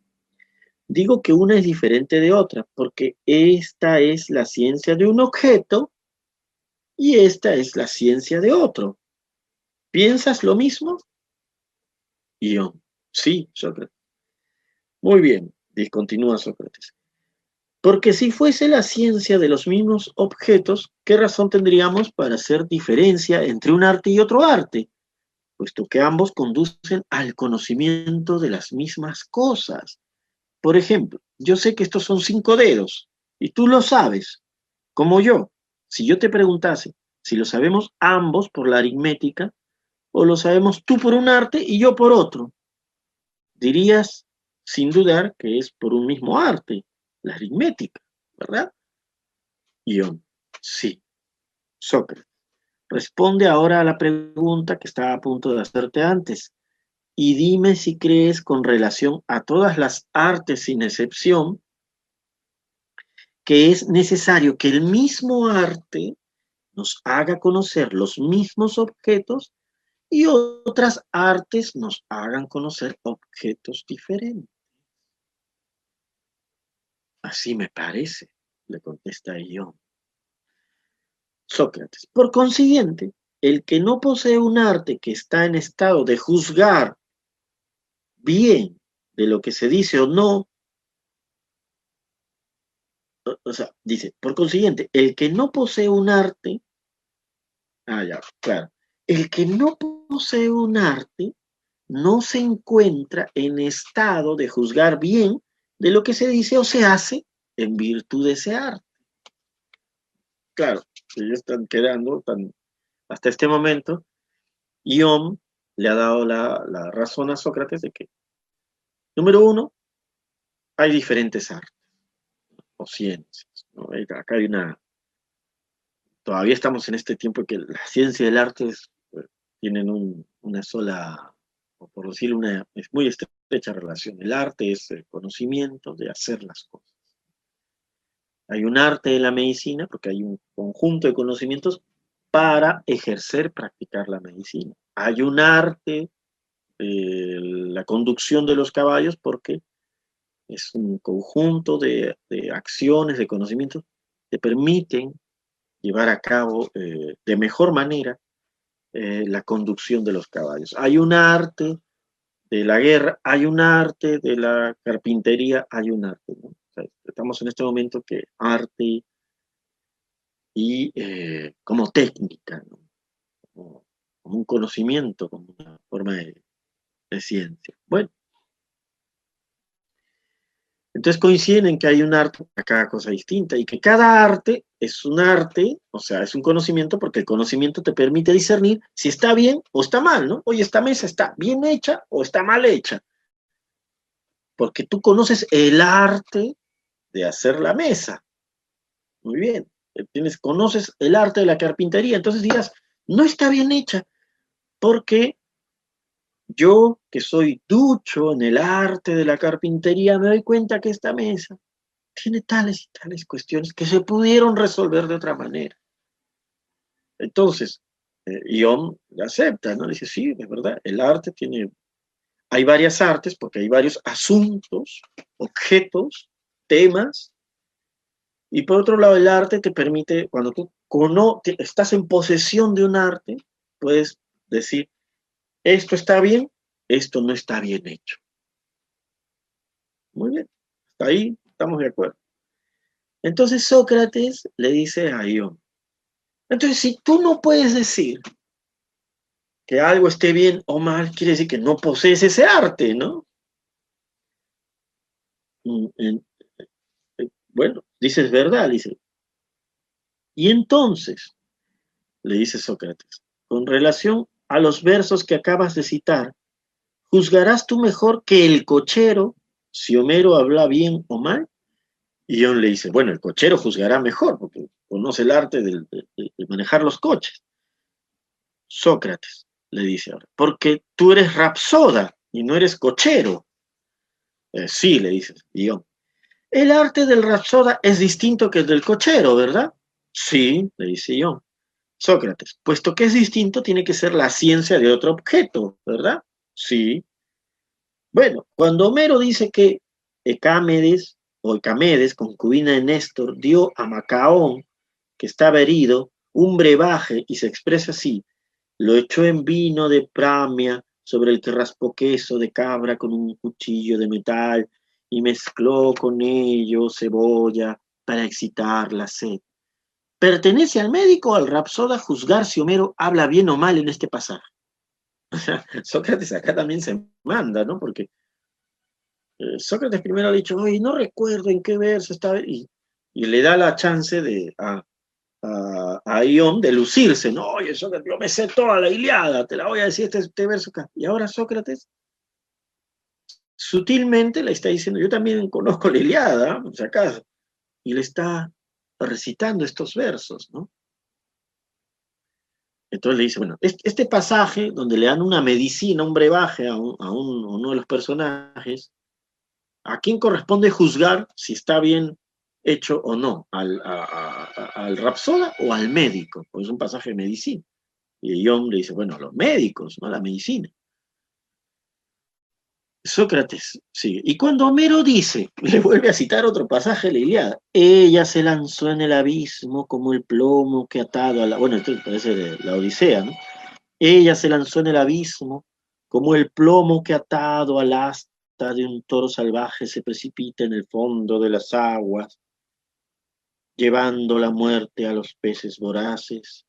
digo que una es diferente de otra, porque esta es la ciencia de un objeto y esta es la ciencia de otro. ¿Piensas lo mismo? Yo, sí, Sócrates. Muy bien, discontinúa Sócrates. Porque si fuese la ciencia de los mismos objetos, ¿qué razón tendríamos para hacer diferencia entre un arte y otro arte? Puesto que ambos conducen al conocimiento de las mismas cosas. Por ejemplo, yo sé que estos son cinco dedos y tú lo sabes, como yo. Si yo te preguntase si lo sabemos ambos por la aritmética o lo sabemos tú por un arte y yo por otro, dirías sin dudar que es por un mismo arte, la aritmética, ¿verdad? Ion, sí. Sócrates, responde ahora a la pregunta que estaba a punto de hacerte antes y dime si crees con relación a todas las artes sin excepción que es necesario que el mismo arte nos haga conocer los mismos objetos y otras artes nos hagan conocer objetos diferentes. Así me parece, le contesta yo. Sócrates. Por consiguiente, el que no posee un arte que está en estado de juzgar bien de lo que se dice o no, o sea, dice, por consiguiente, el que no posee un arte, ah, ya, claro, el que no posee un arte no se encuentra en estado de juzgar bien de lo que se dice o se hace en virtud de ese arte. Claro, ellos están quedando hasta este momento. Ion le ha dado la, razón a Sócrates de que, número uno, hay diferentes artes o ciencias. Acá hay una. Todavía estamos en este tiempo que la ciencia y el arte eh, tienen una sola o por decirlo, una es muy estrecha relación. El arte es el conocimiento de hacer las cosas. Hay un arte de la medicina porque hay un conjunto de conocimientos para ejercer, practicar la medicina. Hay un arte de la conducción de los caballos porque es un conjunto de, acciones, de conocimientos que permiten llevar a cabo eh, de mejor manera eh, la conducción de los caballos. Hay un arte de la guerra, hay un arte de la carpintería, hay un arte. estamos en este momento que arte y eh, como técnica, como, un conocimiento, como una forma de ciencia. Bueno, entonces coinciden en que hay un arte para cada cosa distinta y que cada arte es un arte, o sea, es un conocimiento porque el conocimiento te permite discernir si está bien o está mal, ¿no? Oye, esta mesa está bien hecha o está mal hecha. Porque tú conoces el arte de hacer la mesa. Muy bien. Tienes, conoces el arte de la carpintería. Entonces dirás, no está bien hecha porque yo, que soy ducho en el arte de la carpintería, me doy cuenta que esta mesa tiene tales y tales cuestiones que se pudieron resolver de otra manera. Entonces, eh, Ion acepta, ¿no? Dice, sí, de verdad, el arte tiene, hay varias artes porque hay varios asuntos, objetos, temas, y por otro lado, el arte te permite, cuando tú estás en posesión de un arte, puedes decir, esto está bien, esto no está bien hecho. Muy bien, ahí estamos de acuerdo. Entonces Sócrates le dice a Ion, entonces si tú no puedes decir que algo esté bien o mal, quiere decir que no posees ese arte, ¿no? Mm, eh, bueno, dices verdad, dice. Y entonces, le dice Sócrates, con relación a los versos que acabas de citar, ¿juzgarás tú mejor que el cochero si Homero habla bien o mal? Y le dice, bueno, el cochero juzgará mejor porque conoce el arte de, manejar los coches. Sócrates le dice ahora, porque tú eres rapsoda y no eres cochero. Eh, sí, le dice John. El arte del rapsoda es distinto que el del cochero, ¿verdad? Sí, le dice John. Sócrates, puesto que es distinto, tiene que ser la ciencia de otro objeto, ¿verdad? Sí. Bueno, cuando Homero dice que Ecámedes o Ecamedes, concubina de Néstor, dio a Macaón, que estaba herido, un brebaje y se expresa así, lo echó en vino de pramia sobre el que raspó queso de cabra con un cuchillo de metal y mezcló con ello cebolla para excitar la sed. ¿Pertenece al médico o al rapsoda juzgar si Homero habla bien o mal en este pasaje? <laughs> Sócrates acá también se manda, ¿no? Porque eh, Sócrates primero ha dicho, oye, no recuerdo en qué verso estaba, y, y le da la chance de, a, a, Ión de lucirse, no, oye, Sócrates, yo me sé toda la Iliada, te la voy a decir este, este verso acá. Y ahora Sócrates sutilmente le está diciendo, yo también conozco la Iliada, si acaso, y le está recitando estos versos, ¿no? Entonces le dice, bueno, este pasaje donde le dan una medicina, un brebaje a, a uno de los personajes, ¿A quién corresponde juzgar si está bien hecho o no? ¿Al, al rapsoda o al médico? Pues es un pasaje de medicina. Y John le dice, bueno, a los médicos, no a la medicina. Sócrates sigue. Y cuando Homero dice, <laughs> le vuelve a citar otro pasaje de la Iliada, ella se lanzó en el abismo como el plomo que atado a la. Bueno, esto parece la Odisea, ¿no? Ella se lanzó en el abismo como el plomo que atado al asta de un toro salvaje se precipita en el fondo de las aguas, llevando la muerte a los peces voraces.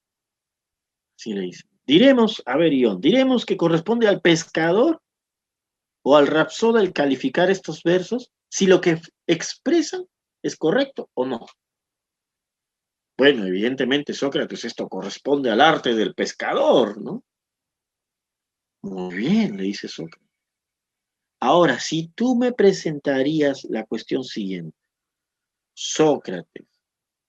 Así le dice. Diremos, a ver, Ión, diremos que corresponde al pescador o al rapsoda el calificar estos versos si lo que expresan es correcto o no. Bueno, evidentemente, Sócrates, esto corresponde al arte del pescador, ¿no? Muy bien, le dice Sócrates. Ahora, si tú me presentarías la cuestión siguiente, Sócrates,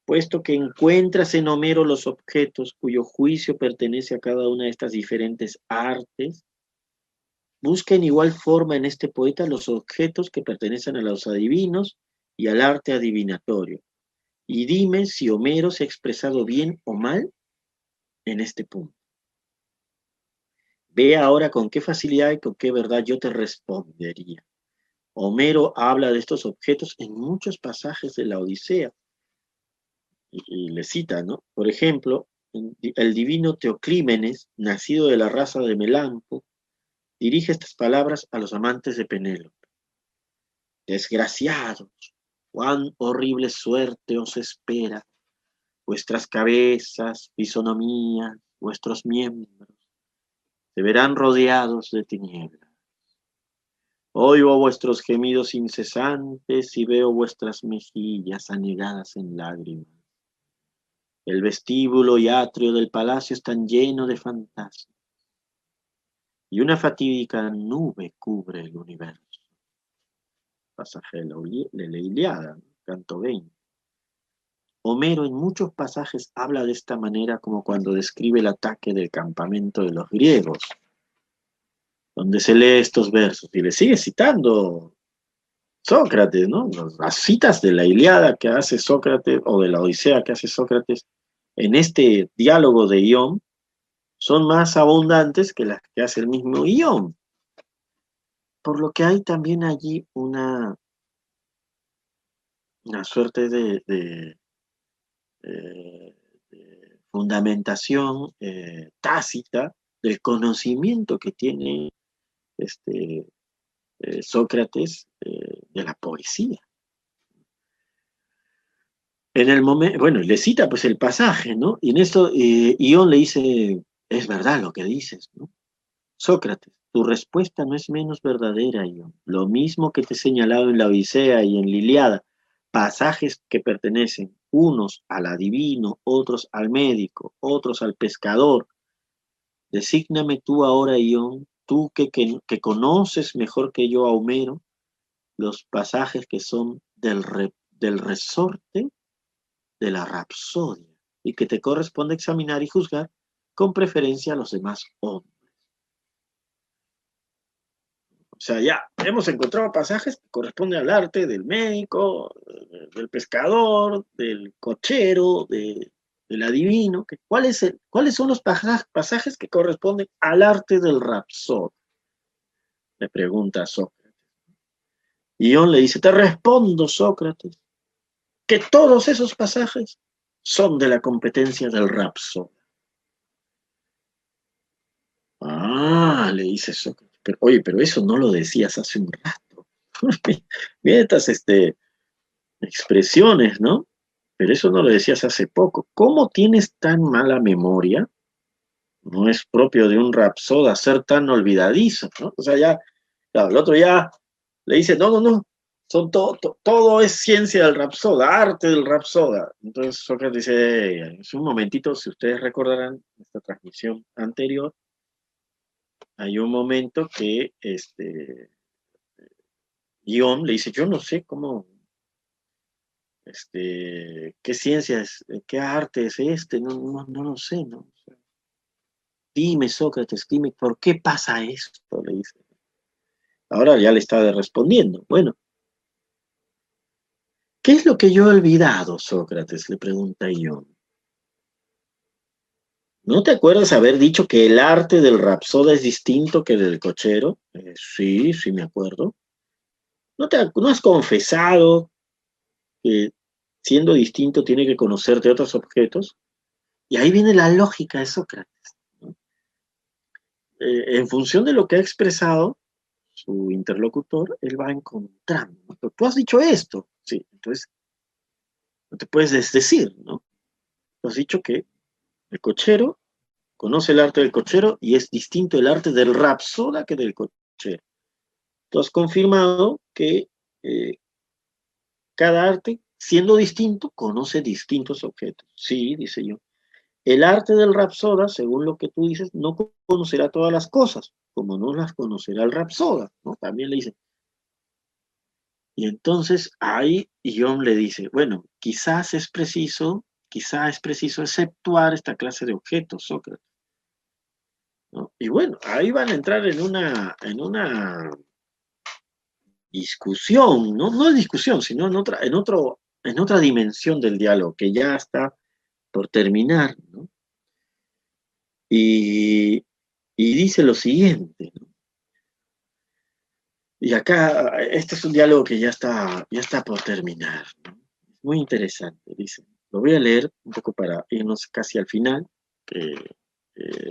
puesto que encuentras en Homero los objetos cuyo juicio pertenece a cada una de estas diferentes artes, busca en igual forma en este poeta los objetos que pertenecen a los adivinos y al arte adivinatorio. Y dime si Homero se ha expresado bien o mal en este punto. Ve ahora con qué facilidad y con qué verdad yo te respondería. Homero habla de estos objetos en muchos pasajes de la Odisea. Y, le cita, ¿no? Por ejemplo, el divino Teoclímenes, nacido de la raza de Melampo, dirige estas palabras a los amantes de Penélope. Desgraciados, cuán horrible suerte os espera. Vuestras cabezas, fisonomías, vuestros miembros se verán rodeados de tinieblas. Oigo vuestros gemidos incesantes y veo vuestras mejillas anegadas en lágrimas. El vestíbulo y atrio del palacio están llenos de fantasmas. Y una fatídica nube cubre el universo. Pasaje de la Iliada, canto 20. Homero en muchos pasajes habla de esta manera como cuando describe el ataque del campamento de los griegos, donde se lee estos versos y le sigue citando Sócrates, ¿no? Las citas de la Iliada que hace Sócrates o de la Odisea que hace Sócrates en este diálogo de Ión son más abundantes que las que hace el mismo Ión. Por lo que hay también allí una, una suerte de eh, fundamentación eh, tácita del conocimiento que tiene este, eh, Sócrates de la poesía. En el momento, bueno, le cita pues el pasaje, ¿no? Y en esto Ión le dice, es verdad lo que dices, ¿no? Sócrates, tu respuesta no es menos verdadera, Ión. Lo mismo que te he señalado en la Odisea y en Liliada, pasajes que pertenecen unos al adivino, otros al médico, otros al pescador. Desígname tú ahora, Ión, tú que, que, conoces mejor que yo a Homero, los pasajes que son del resorte de la rapsodia y que te corresponde examinar y juzgar con preferencia a los demás hombres. O sea, ya hemos encontrado pasajes que corresponden al arte del médico, del pescador, del cochero, de, el adivino, que, ¿cuál ¿cuáles son los pasajes que corresponden al arte del rapsod? Le pregunta Sócrates. Y Ion le dice, te respondo, Sócrates, que todos esos pasajes son de la competencia del rapsod. Ah, le dice Sócrates, pero, oye, pero eso no lo decías hace un rato. <laughs> Mira estas este, expresiones, ¿no? Pero eso no lo decías hace poco. ¿Cómo tienes tan mala memoria? No es propio de un rapsoda ser tan olvidadizo, ¿no? O sea, ya, el otro ya le dice, no, no, no, son todo, todo es ciencia del rapsoda, arte del rapsoda. Entonces Sócrates dice, es un momentito, si ustedes recordarán esta transmisión anterior, hay un momento que este, Guión le dice, yo no sé cómo, este, qué ciencia es, qué arte es este, no, no, lo sé, ¿no? dime, Sócrates, dime, ¿por qué pasa esto? Le dice. Ahora ya le está respondiendo. Bueno, ¿qué es lo que yo he olvidado, Sócrates? Le pregunta Ión. ¿No te acuerdas haber dicho que el arte del rapsoda es distinto que el del cochero? Eh, sí, sí me acuerdo. ¿No, te, ¿No has confesado que siendo distinto tiene que conocerte otros objetos? Y ahí viene la lógica de Sócrates. Eh, en función de lo que ha expresado su interlocutor, él va encontrando. Tú has dicho esto, sí, entonces no te puedes desdecir, ¿no? Tú has dicho que el cochero conoce el arte del cochero y es distinto el arte del rapsoda que del cochero. Tú has confirmado que eh, cada arte, siendo distinto, conoce distintos objetos. Sí, dice yo. El arte del rapsoda, según lo que tú dices, no conocerá todas las cosas, como no las conocerá el rapsoda, ¿no? También le dice. Y entonces ahí Ion le dice, bueno, quizás es preciso quizá es preciso exceptuar esta clase de objetos, Sócrates. Y bueno, ahí van a entrar en una, en una discusión, ¿no? no es discusión, sino en otra, en, otro, en otra dimensión del diálogo que ya está por terminar. ¿no? Y, dice lo siguiente, y acá, este es un diálogo que ya está, ya está por terminar. Muy interesante, dice. Lo voy a leer un poco para irnos casi al final eh,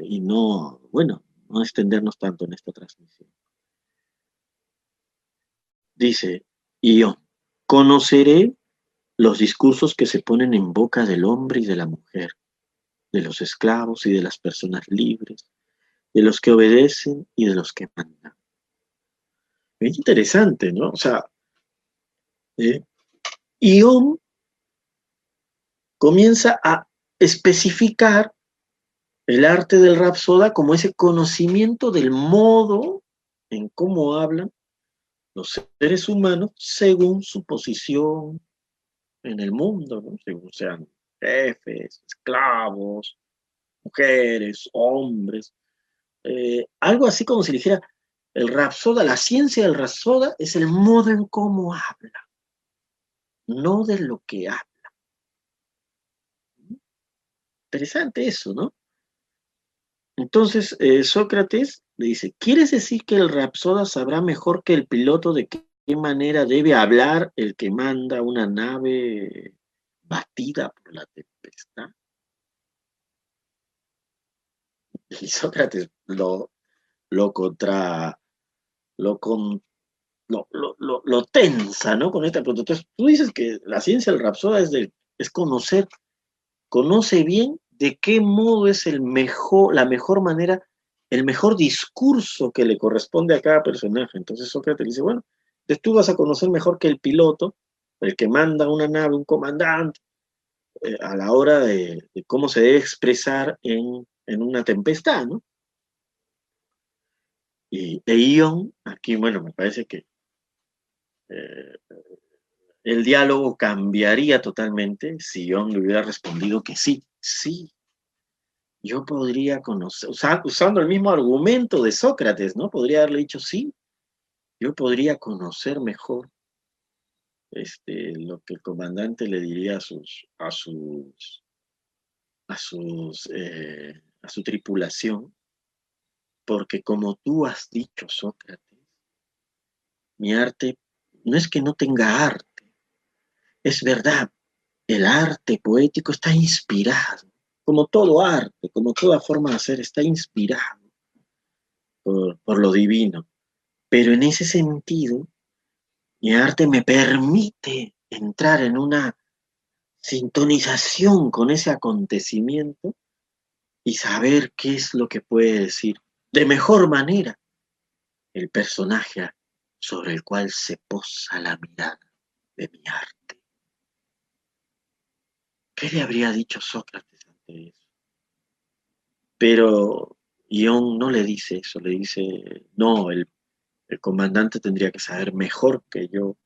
y no, bueno, no extendernos tanto en esta transmisión. Dice, y yo, conoceré los discursos que se ponen en boca del hombre y de la mujer, de los esclavos y de las personas libres, de los que obedecen y de los que mandan. Es interesante, ¿no? O sea, eh, Ión comienza a especificar el arte del rapsoda como ese conocimiento del modo en cómo hablan los seres humanos según su posición en el mundo, según sean jefes, esclavos, mujeres, hombres. Eh, algo así como si dijera, el rapsoda, la ciencia del rapsoda es el modo en cómo habla, no de lo que habla. Interesante eso, ¿no? Entonces, eh, Sócrates le dice, ¿quieres decir que el rapsoda sabrá mejor que el piloto de qué, manera debe hablar el que manda una nave batida por la tempestad? <laughs> Y Sócrates lo, lo contra, lo, con, lo, lo, tensa, ¿no? Con esta pregunta. Entonces, tú dices que la ciencia del rapsoda es, de, es conocer conoce bien de qué modo es el mejor, la mejor manera, el mejor discurso que le corresponde a cada personaje. Entonces Sócrates dice, bueno, tú vas a conocer mejor que el piloto, el que manda una nave, un comandante, eh, a la hora de, cómo se debe expresar en, una tempestad, ¿no? Y e Ion, aquí, bueno, me parece que eh, el diálogo cambiaría totalmente si yo le hubiera respondido que sí, sí. Yo podría conocer, usando el mismo argumento de Sócrates, ¿no? Podría haberle dicho sí. Yo podría conocer mejor este, lo que el comandante le diría a sus, a sus, a, sus, eh, a su tripulación, porque como tú has dicho, Sócrates, mi arte no es que no tenga arte, es verdad, el arte poético está inspirado, como todo arte, como toda forma de hacer, está inspirado por, por lo divino. Pero en ese sentido, mi arte me permite entrar en una sintonización con ese acontecimiento y saber qué es lo que puede decir de mejor manera el personaje sobre el cual se posa la mirada de mi arte. ¿Qué le habría dicho Sócrates ante eso? Pero Ión no le dice eso, le dice, no, el, el comandante tendría que saber mejor que yo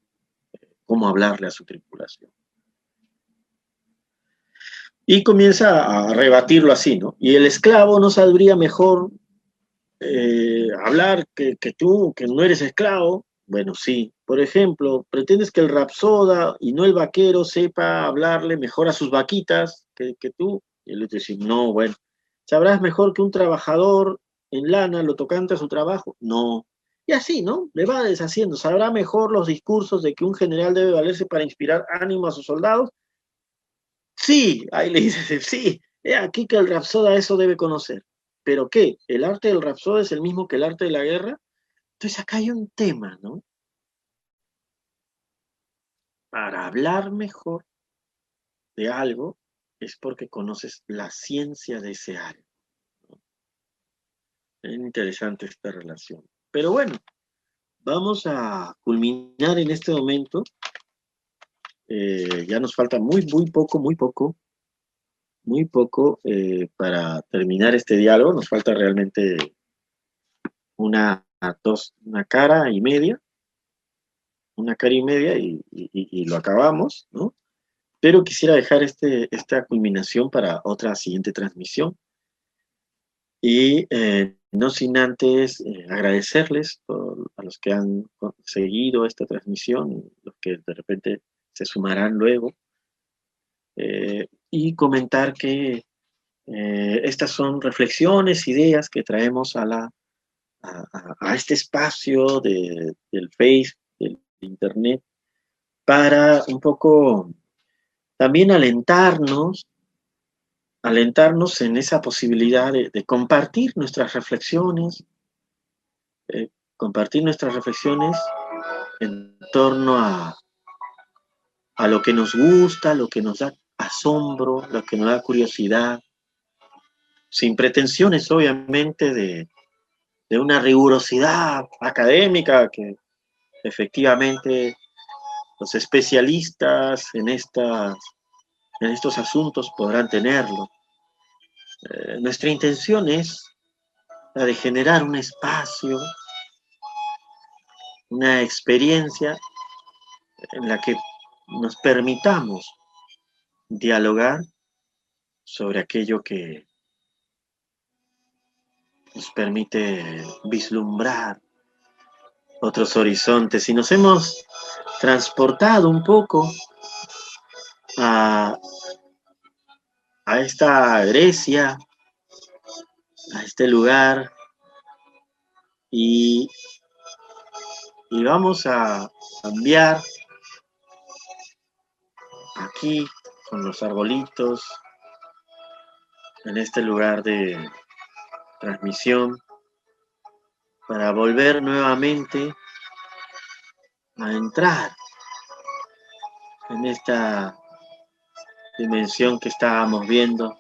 eh, cómo hablarle a su tripulación. Y comienza a rebatirlo así, ¿no? Y el esclavo no sabría mejor eh, hablar que, tú, que no eres esclavo. Bueno, sí. Por ejemplo, pretendes que el rapsoda y no el vaquero sepa hablarle mejor a sus vaquitas que, tú. Y él le dice, no, bueno, ¿sabrás mejor que un trabajador en lana lo tocante a su trabajo? No. Y así, ¿no? Le va deshaciendo. ¿Sabrá mejor los discursos de que un general debe valerse para inspirar ánimo a sus soldados? Sí, ahí le dice, <laughs> sí, es aquí que el Rapsoda eso debe conocer. ¿Pero qué? ¿El arte del Rapsoda es el mismo que el arte de la guerra? Entonces acá hay un tema, ¿no? Para hablar mejor de algo es porque conoces la ciencia de ese algo. Es interesante esta relación. Pero bueno, vamos a culminar en este momento eh, ya nos falta muy, muy poco, muy poco, muy poco eh, para terminar este diálogo. Nos falta realmente una, dos, una cara y media, una cara y media y, lo acabamos, ¿no? Pero quisiera dejar este, esta culminación para otra siguiente transmisión. Y eh, no sin antes agradecerles a los que han seguido esta transmisión, los que de repente se sumarán luego. Eh, y comentar que eh, estas son reflexiones, ideas que traemos a, la, a, este espacio de, del Face, Internet, para un poco también alentarnos, alentarnos en esa posibilidad de, compartir nuestras reflexiones, eh, compartir nuestras reflexiones en torno a, a lo que nos gusta, lo que nos da asombro, lo que nos da curiosidad, sin pretensiones obviamente de, una rigurosidad académica que efectivamente los especialistas en, estas, en estos asuntos podrán tenerlo. Eh, nuestra intención es la de generar un espacio, una experiencia en la que nos permitamos dialogar sobre aquello que nos permite vislumbrar otros horizontes. Y nos hemos transportado un poco a, a esta Grecia, a este lugar. Y, y vamos a cambiar aquí con los arbolitos, en este lugar de transmisión, para volver nuevamente a entrar en esta dimensión que estábamos viendo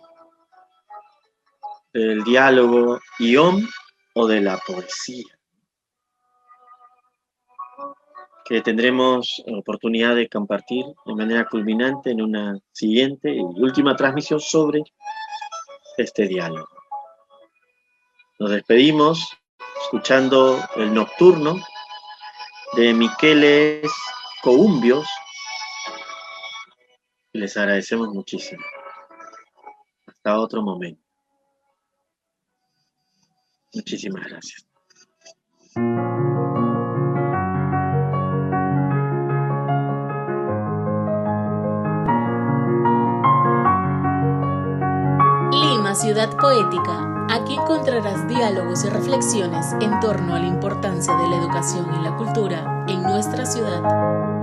del diálogo ión o de la poesía. que tendremos oportunidad de compartir de manera culminante en una siguiente y última transmisión sobre este diálogo. Nos despedimos escuchando el nocturno de Miqueles Coumbios les agradecemos muchísimo. Hasta otro momento. Muchísimas gracias. Ciudad Poética, aquí encontrarás diálogos y reflexiones en torno a la importancia de la educación y la cultura en nuestra ciudad.